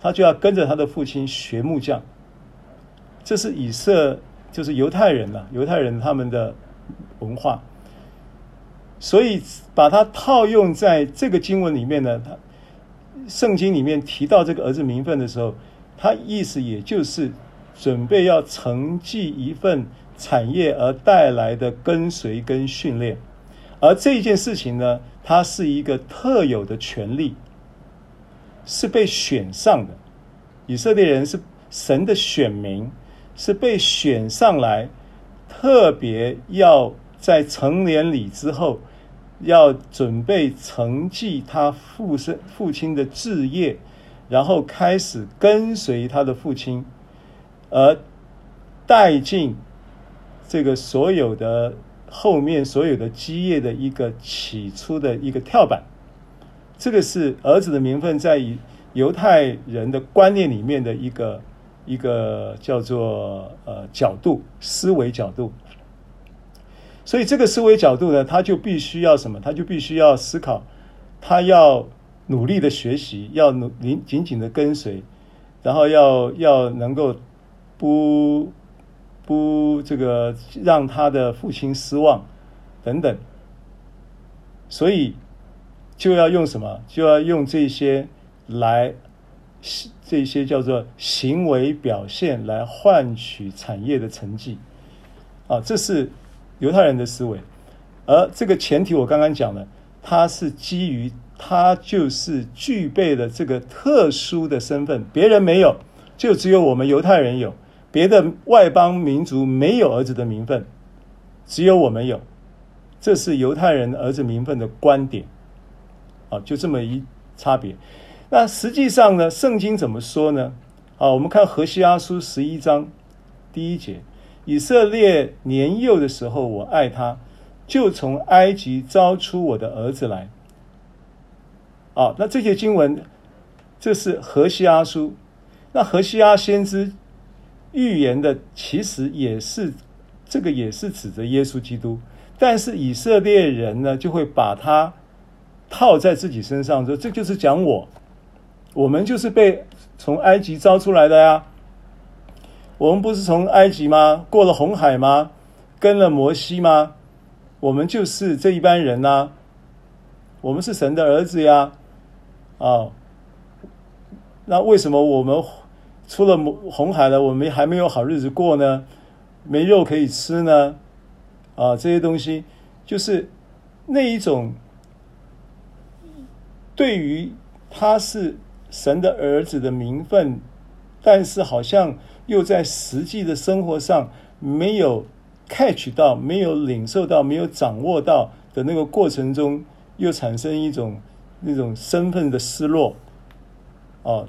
S1: 他就要跟着他的父亲学木匠。这是以色，就是犹太人呐，犹太人他们的文化。所以把它套用在这个经文里面呢，圣经里面提到这个儿子名分的时候，他意思也就是准备要承继一份产业而带来的跟随跟训练，而这件事情呢，它是一个特有的权利，是被选上的。以色列人是神的选民，是被选上来，特别要在成年礼之后。要准备承继他父身父亲的志业，然后开始跟随他的父亲，而带进这个所有的后面所有的基业的一个起初的一个跳板。这个是儿子的名分在犹太人的观念里面的一个一个叫做呃角度思维角度。所以这个思维角度呢，他就必须要什么？他就必须要思考，他要努力的学习，要努紧紧的跟随，然后要要能够不不这个让他的父亲失望等等，所以就要用什么？就要用这些来这些叫做行为表现来换取产业的成绩啊，这是犹太人的思维。而这个前提我刚刚讲了，它是基于他就是具备了这个特殊的身份，别人没有，就只有我们犹太人有，别的外邦民族没有儿子的名分，只有我们有，这是犹太人儿子名分的观点，啊，就这么一差别。那实际上呢，圣经怎么说呢？啊，我们看何西阿书十一章第一节，以色列年幼的时候，我爱他。就从埃及招出我的儿子来。啊，那这些经文，这是何西阿书。那何西阿先知预言的，其实也是这个，也是指着耶稣基督。但是以色列人呢，就会把它套在自己身上，说这就是讲我，我们就是被从埃及招出来的呀。我们不是从埃及吗？过了红海吗？跟了摩西吗？我们就是这一般人呐、我们是神的儿子呀，啊，那为什么我们出了红海了，我们还没有好日子过呢？没肉可以吃呢？啊，这些东西就是那一种对于他是神的儿子的名分，但是好像又在实际的生活上没有。catch 到没有领受到没有掌握到的那个过程中，又产生一种那种身份的失落，哦，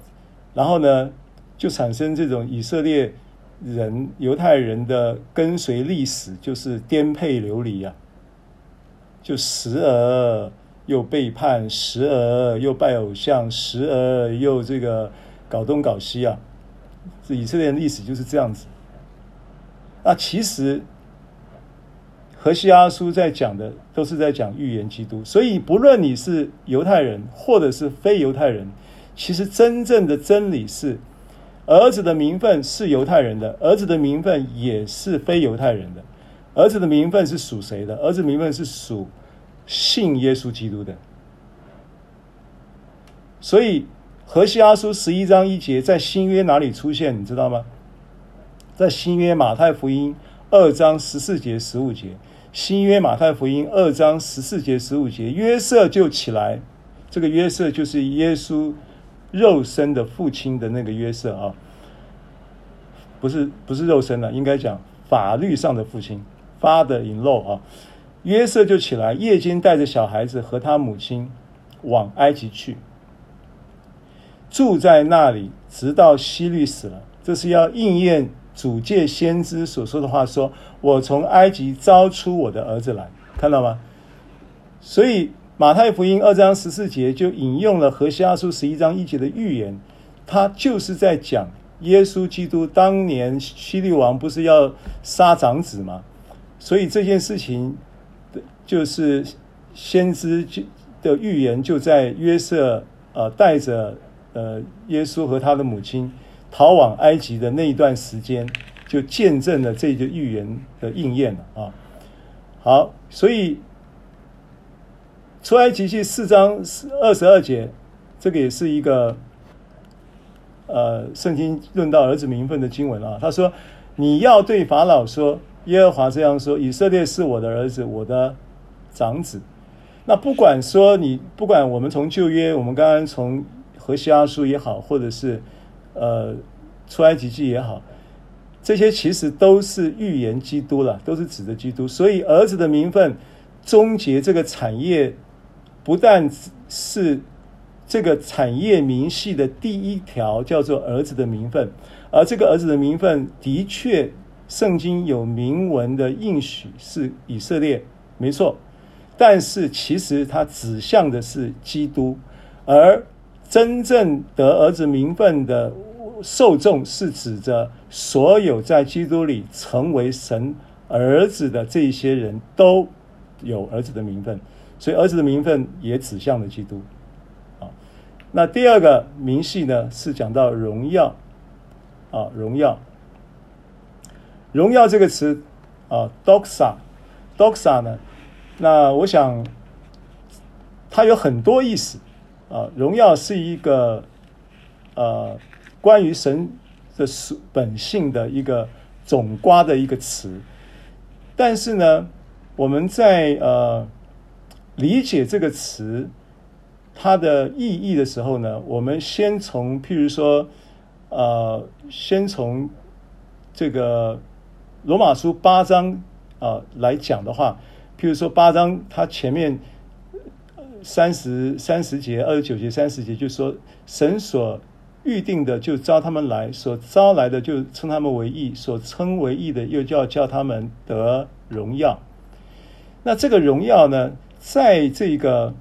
S1: 然后呢，就产生这种以色列人犹太人的跟随历史，就是颠沛流离啊，就时而又背叛，时而又拜偶像，时而又这个搞东搞西啊，以色列的历史就是这样子。那其实。何西阿书在讲的都是在讲预言基督，所以不论你是犹太人或者是非犹太人，其实真正的真理是，儿子的名分是犹太人的，儿子的名分也是非犹太人的。儿子的名分是属谁的？儿子名分是属信耶稣基督的。所以何西阿书十一章一节在新约哪里出现？你知道吗？在新约马太福音二章十四节、十五节。新约马太福音二章十四节十五节，约瑟就起来，这个约瑟就是耶稣肉身的父亲的那个约瑟啊，不是不是肉身的，应该讲法律上的父亲，Father in law 啊。约瑟就起来，夜间带着小孩子和他母亲往埃及去，住在那里，直到希律死了。这是要应验。主借先知所说的话说：“我从埃及招出我的儿子来，看到吗？”所以马太福音二章十四节就引用了何西阿书十一章一节的预言，他就是在讲耶稣基督当年希律王不是要杀长子吗？所以这件事情就是先知的预言，就在约瑟呃带着呃耶稣和他的母亲。逃往埃及的那一段时间，就见证了这个预言的应验了啊！好，所以出埃及记四章二十二节，这个也是一个呃圣经论到儿子名分的经文啊。他说：“你要对法老说，耶和华这样说：以色列是我的儿子，我的长子。那不管说你，不管我们从旧约，我们刚刚从和西阿书也好，或者是。”呃，出埃及记也好，这些其实都是预言基督了，都是指的基督。所以儿子的名分终结这个产业，不但是这个产业明细的第一条叫做儿子的名分，而这个儿子的名分的确，圣经有明文的应许是以色列，没错。但是其实它指向的是基督，而。真正得儿子名分的受众，是指着所有在基督里成为神儿子的这一些人都有儿子的名分，所以儿子的名分也指向了基督。啊，那第二个名系呢，是讲到荣耀，啊，荣耀，荣耀这个词啊，doxa，doxa 呢，那我想它有很多意思。啊。荣耀是一个呃关于神的本性的一个总瓜的一个词，但是呢，我们在呃理解这个词它的意义的时候呢，我们先从譬如说呃，先从这个。罗马书八章啊、来讲的话，譬如说八章，它前面三十三十节、二十九节、三十节，就说神所预定的就招他们来，所招来的就称他们为义，所称为义的又叫叫他们得荣耀。那这个荣耀呢，在这个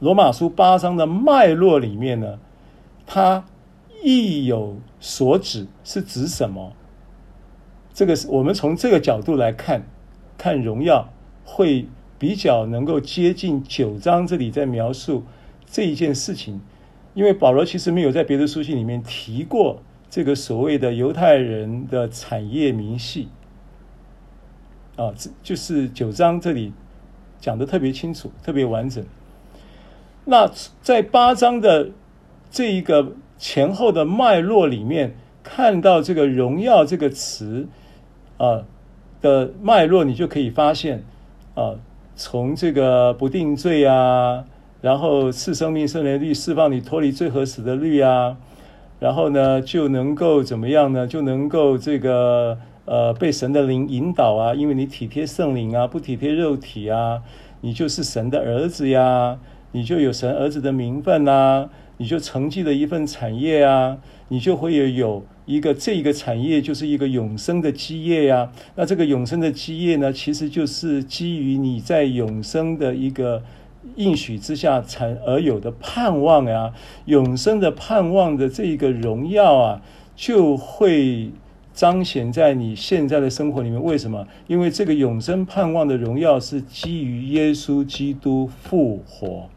S1: 罗马书八章的脉络里面呢，它意有所指，是指什么？这个是我们从这个角度来看，看荣耀会比较能够接近九章这里在描述这一件事情，因为保罗其实没有在别的书信里面提过这个所谓的犹太人的产业明细，啊，这就是九章这里讲的特别清楚、特别完整。那在八章的这一个前后的脉络里面，看到这个荣耀这个词。啊的脉络，你就可以发现，啊，从这个不定罪啊，然后赐生命圣灵律释放你脱离罪和死的律啊，然后呢就能够怎么样呢？就能够这个呃被神的灵引导啊，因为你体贴圣灵啊，不体贴肉体啊，你就是神的儿子呀，你就有神儿子的名分呐、你就承继了一份产业啊，你就会有有。一个这一个产业就是一个永生的基业呀，那这个永生的基业呢，其实就是基于你在永生的一个应许之下才而有的盼望呀，永生的盼望的这一个荣耀啊，就会彰显在你现在的生活里面。为什么？因为这个永生盼望的荣耀是基于耶稣基督复活。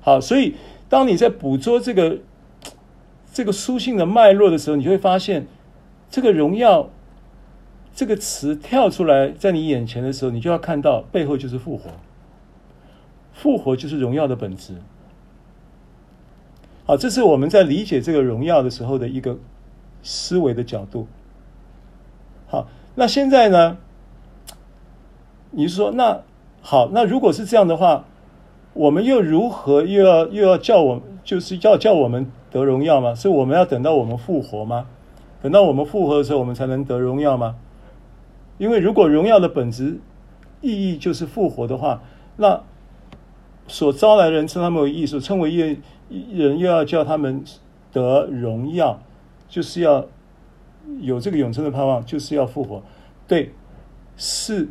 S1: 好，所以当你在捕捉这个。这个书信的脉络的时候，你就会发现，这个荣耀这个词跳出来在你眼前的时候，你就要看到背后就是复活，复活就是荣耀的本质。好，这是我们在理解这个荣耀的时候的一个思维的角度。好，那现在呢？你说那好，那如果是这样的话，我们又如何又要又要叫我，就是要叫我们？得荣耀吗？是我们要等到我们复活吗？等到我们复活的时候，我们才能得荣耀吗？因为如果荣耀的本质意义就是复活的话，那所招来的人称他们为义，所称为义人又要叫他们得荣耀，就是要有这个永生的盼望，就是要复活。对，是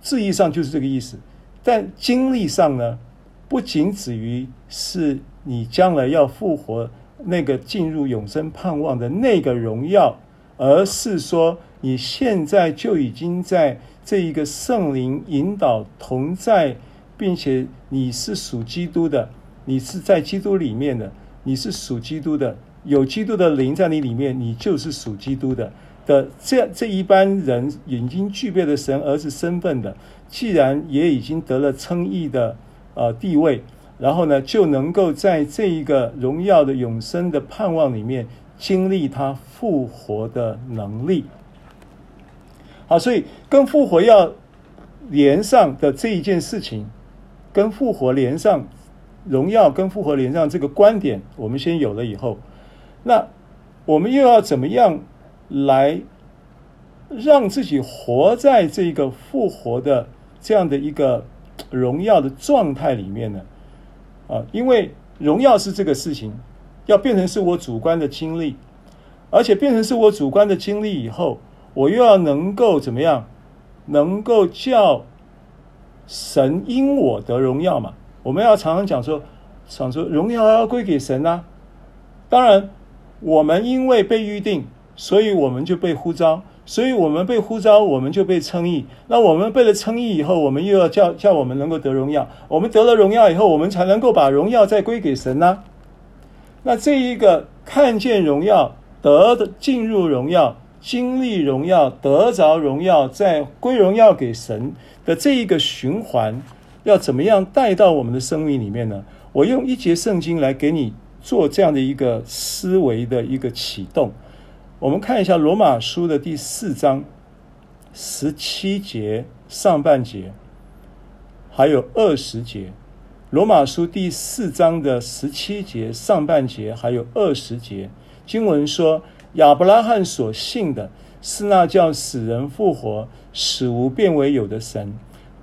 S1: 字义上就是这个意思，但经历上呢，不仅止于是你将来要复活。那个进入永生盼望的那个荣耀，而是说你现在就已经在这一个圣灵引导同在，并且你是属基督的，你是在基督里面的，你是属基督的，有基督的灵在你里面，你就是属基督的的这这一般人已经具备了神儿子身份的，既然也已经得了称义的呃地位。然后呢，就能够在这一个荣耀的永生的盼望里面经历他复活的能力。好，所以跟复活要连上的这一件事情，跟复活连上，荣耀跟复活连上这个观点，我们先有了以后，那我们又要怎么样来让自己活在这个复活的这样的一个荣耀的状态里面呢？啊，因为荣耀是这个事情，要变成是我主观的经历，而且变成是我主观的经历以后，我又要能够怎么样，能够叫神因我得荣耀嘛？我们要常常讲说，想说荣耀要归给神啊。当然，我们因为被预定，所以我们就被呼召。所以我们被呼召，我们就被称义。那我们被了称义以后，我们又要叫叫我们能够得荣耀。我们得了荣耀以后，我们才能够把荣耀再归给神呢、那这一个看见荣耀、得的进入荣耀，经历荣耀，得着荣耀，再归荣耀给神的这一个循环，要怎么样带到我们的生命里面呢？我用一节圣经来给你做这样的一个思维的一个启动。我们看一下罗马书的第四章十七节上半节，还有二十节。罗马书第四章的十七节上半节，还有二十节，经文说：亚伯拉罕所信的是那叫死人复活、使无变为有的神，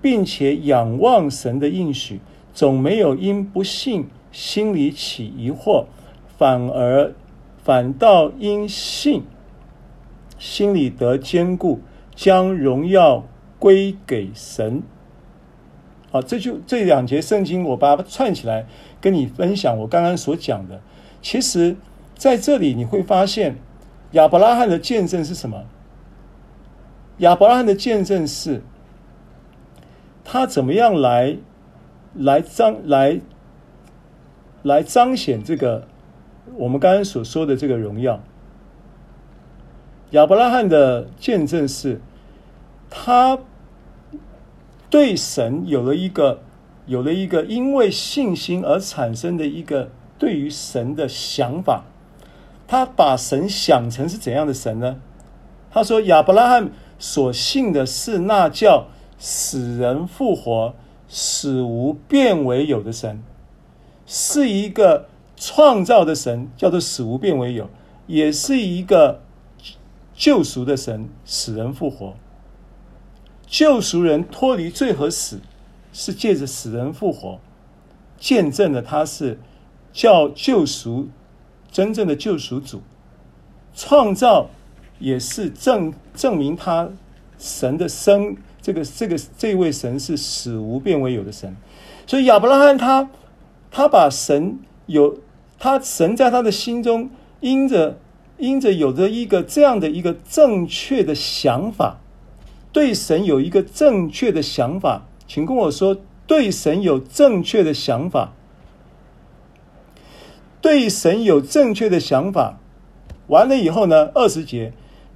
S1: 并且仰望神的应许，总没有因不信心里起疑惑，反而反倒因信心里得坚固，将荣耀归给神。好，这就这两节圣经，我把它串起来跟你分享。我刚刚所讲的，其实在这里你会发现，亚伯拉罕的见证是什么？亚伯拉罕的见证是，他怎么样来来彰来来彰显这个我们刚刚所说的这个荣耀。亚伯拉罕的见证是，他。对神有了一个，有了一个因为信心而产生的一个对于神的想法。他把神想成是怎样的神呢？他说：“亚伯拉罕所信的是那叫死人复活、使无变为有的神，是一个创造的神，叫做死无变为有，也是一个救赎的神，使人复活。”救赎人脱离罪和死，是借着死人复活，见证了他是叫救赎真正的救赎主，创造也是证证明他神的生，这个这个这位神是死无变为有的神，所以亚伯拉罕他他把神有他神在他的心中因着因着有着一个这样的一个正确的想法。对神有一个正确的想法，请跟我说，对神有正确的想法，对神有正确的想法。完了以后呢，二十节，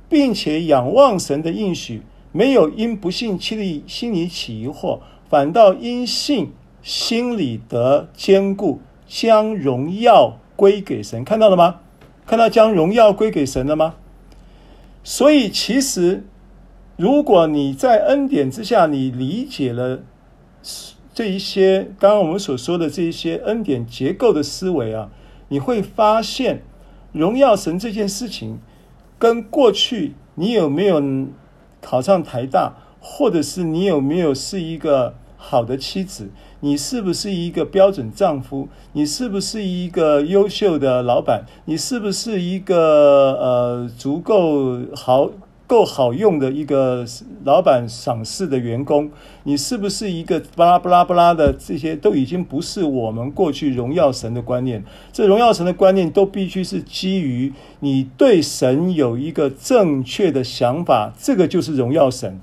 S1: 并且仰望神的应许，没有因不信心里心里起疑惑，反倒因信心里得坚固，将荣耀归给神。看到了吗？看到将荣耀归给神了吗？所以其实。如果你在恩典之下，你理解了这一些刚刚我们所说的这一些恩典结构的思维啊，你会发现荣耀神这件事情，跟过去你有没有考上台大，或者是你有没有是一个好的妻子，你是不是一个标准丈夫，你是不是一个优秀的老板，你是不是一个呃足够好。够好用的一个老板赏识的员工，你是不是一个巴拉巴拉巴拉的这些都已经不是我们过去荣耀神的观念。这荣耀神的观念都必须是基于你对神有一个正确的想法，这个就是荣耀神。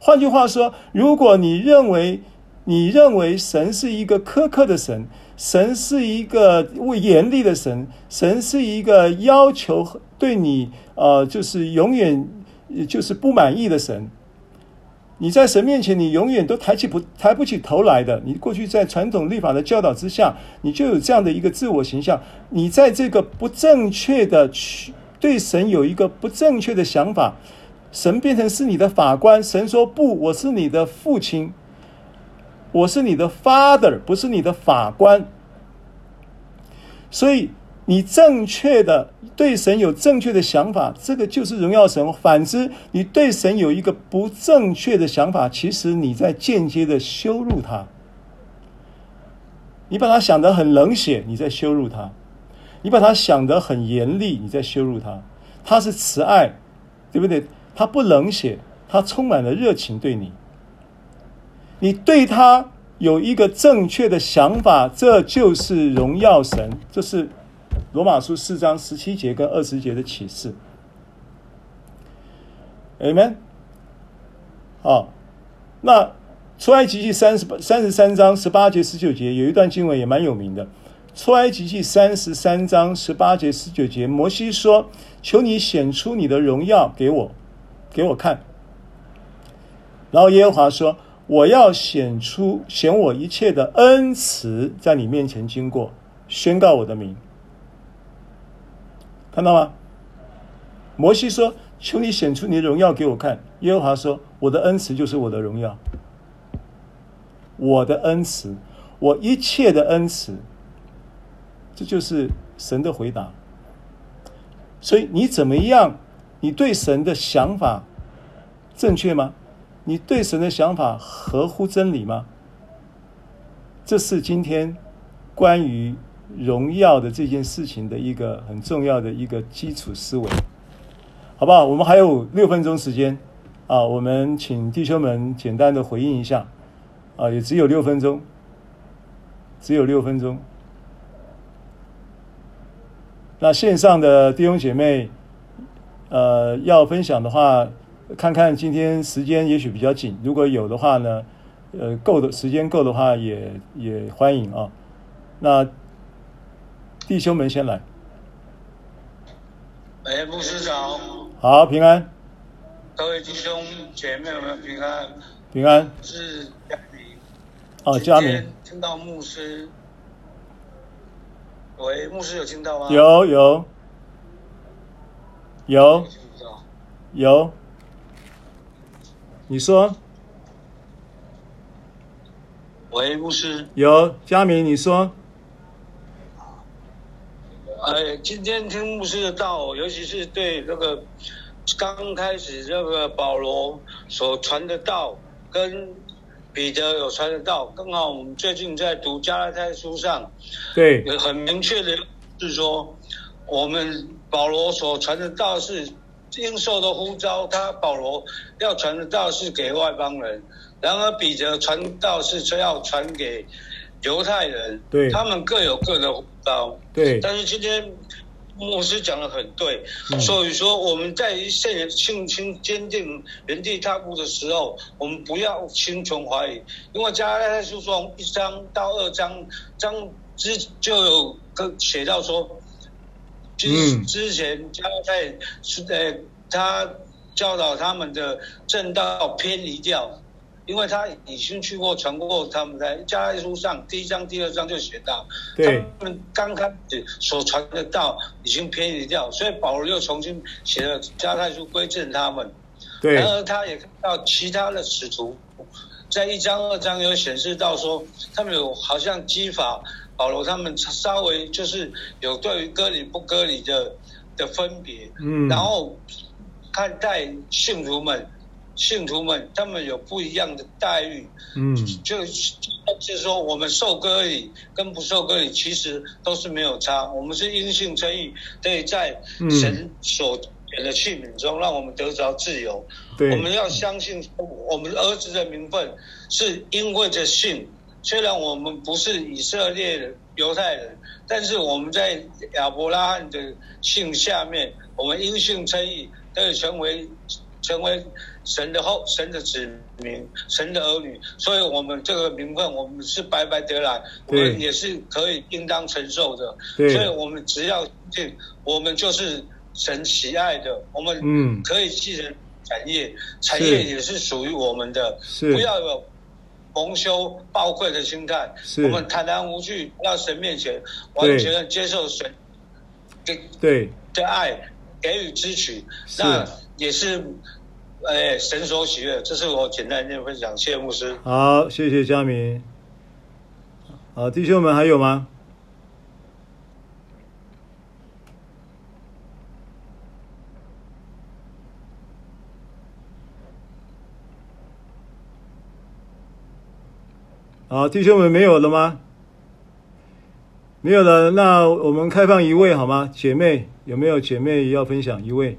S1: 换句话说，如果你认为你认为神是一个苛刻的神，神是一个严厉的神，神是一个要求对你。呃，就是永远就是不满意的神，你在神面前，你永远都抬起不抬不起头来的。你过去在传统律法的教导之下，你就有这样的一个自我形象。你在这个不正确的去对神有一个不正确的想法，神变成是你的法官。神说不，我是你的父亲，我是你的 father，不是你的法官。所以。你正确的对神有正确的想法，这个就是荣耀神。反之，你对神有一个不正确的想法，其实你在间接的羞辱他。你把他想得很冷血，你在羞辱他；你把他想得很严厉，你在羞辱他。他是慈爱，对不对？他不冷血，他充满了热情对你。你对他有一个正确的想法，这就是荣耀神。这是。罗马书四章十七节跟二十节的启示，Amen。好，那出埃及记三十三十三章十八节十九节有一段经文也蛮有名的。出埃及记三十三章十八节十九节，摩西说：“求你显出你的荣耀给我，给我看。”然后耶和华说：“我要显出显我一切的恩慈，在你面前经过，宣告我的名。”看到吗？摩西说：“求你显出你的荣耀给我看。”耶和华说：“我的恩慈就是我的荣耀，我的恩慈，我一切的恩慈。”这就是神的回答。所以你怎么样？你对神的想法正确吗？你对神的想法合乎真理吗？这是今天关于荣耀的这件事情的一个很重要的一个基础思维，好不好？我们还有六分钟时间啊，我们请弟兄们简单的回应一下啊，也只有六分钟，只有六分钟。那线上的弟兄姐妹，呃，要分享的话，看看今天时间也许比较紧，如果有的话呢，呃，够的时间够的话也，也也欢迎啊。那弟兄们先来。
S2: 哎，牧师长。
S1: 好，平安。
S2: 各位弟兄姐妹们平安。
S1: 平安。
S2: 是佳明。
S1: 哦，佳明。
S2: 听到牧师。喂，牧师有听到吗？
S1: 有有有有，你说。
S2: 喂，牧师。
S1: 有，佳明，你说。
S2: 哎，今天听牧师的道，尤其是对那个刚开始这个保罗所传的道跟。彼得有传的道，刚好我们最近在读加拉太书上，
S1: 对，
S2: 有很明确的是说，我们保罗所传的道是应受的呼召，他保罗要传的道是给外邦人，然而彼得传道是要传给犹太人，
S1: 对，
S2: 他们各有各的呼召，
S1: 对，
S2: 但是今天。牧师讲的很对，所以说我们在信信心坚定原地踏步的时候，我们不要心存怀疑，因为加拉太书从一章到二章章之就有个写到说，之之前加拉太是呃他教导他们的正道偏离掉。因为他已经去过传过，他们在加拉太书上第一章、第二章就写到，他们刚开始所传的道已经偏离掉，所以保罗又重新写了加拉太书归正他们。
S1: 对，
S2: 然而他也看到其他的使徒，在一章、二章有显示到说，他们有好像激法保罗他们稍微就是有对于割礼不割礼的的分别，嗯，然后看待信徒们。信徒们，他们有不一样的待遇，嗯，就就是说，我们受割礼跟不受割礼，其实都是没有差。我们是因信称义，对，在神所选的器皿中，让我们得着自由。对，我们要相信，我们儿子的名分是因为着信。虽然我们不是以色列的犹太人，但是我们在亚伯拉罕的姓下面，我们因信称义，可以成为。成为神的后，神的子民，神的儿女，所以我们这个名分，我们是白白得来，我们也是可以应当承受的。所以我们只要进，我们就是神喜爱的，我们嗯，可以继承产业，产业也是属于我们的。不要有蒙羞抱愧的心态，我们坦然无惧到神面前，完全接受神给对的爱，给予支取。那。也是，哎，神所喜悦，这是我简单的分享，谢谢牧师。
S1: 好，谢谢佳明。好，弟兄们还有吗？好，弟兄们没有了吗？没有了，那我们开放一位好吗？姐妹，有没有姐妹要分享一位？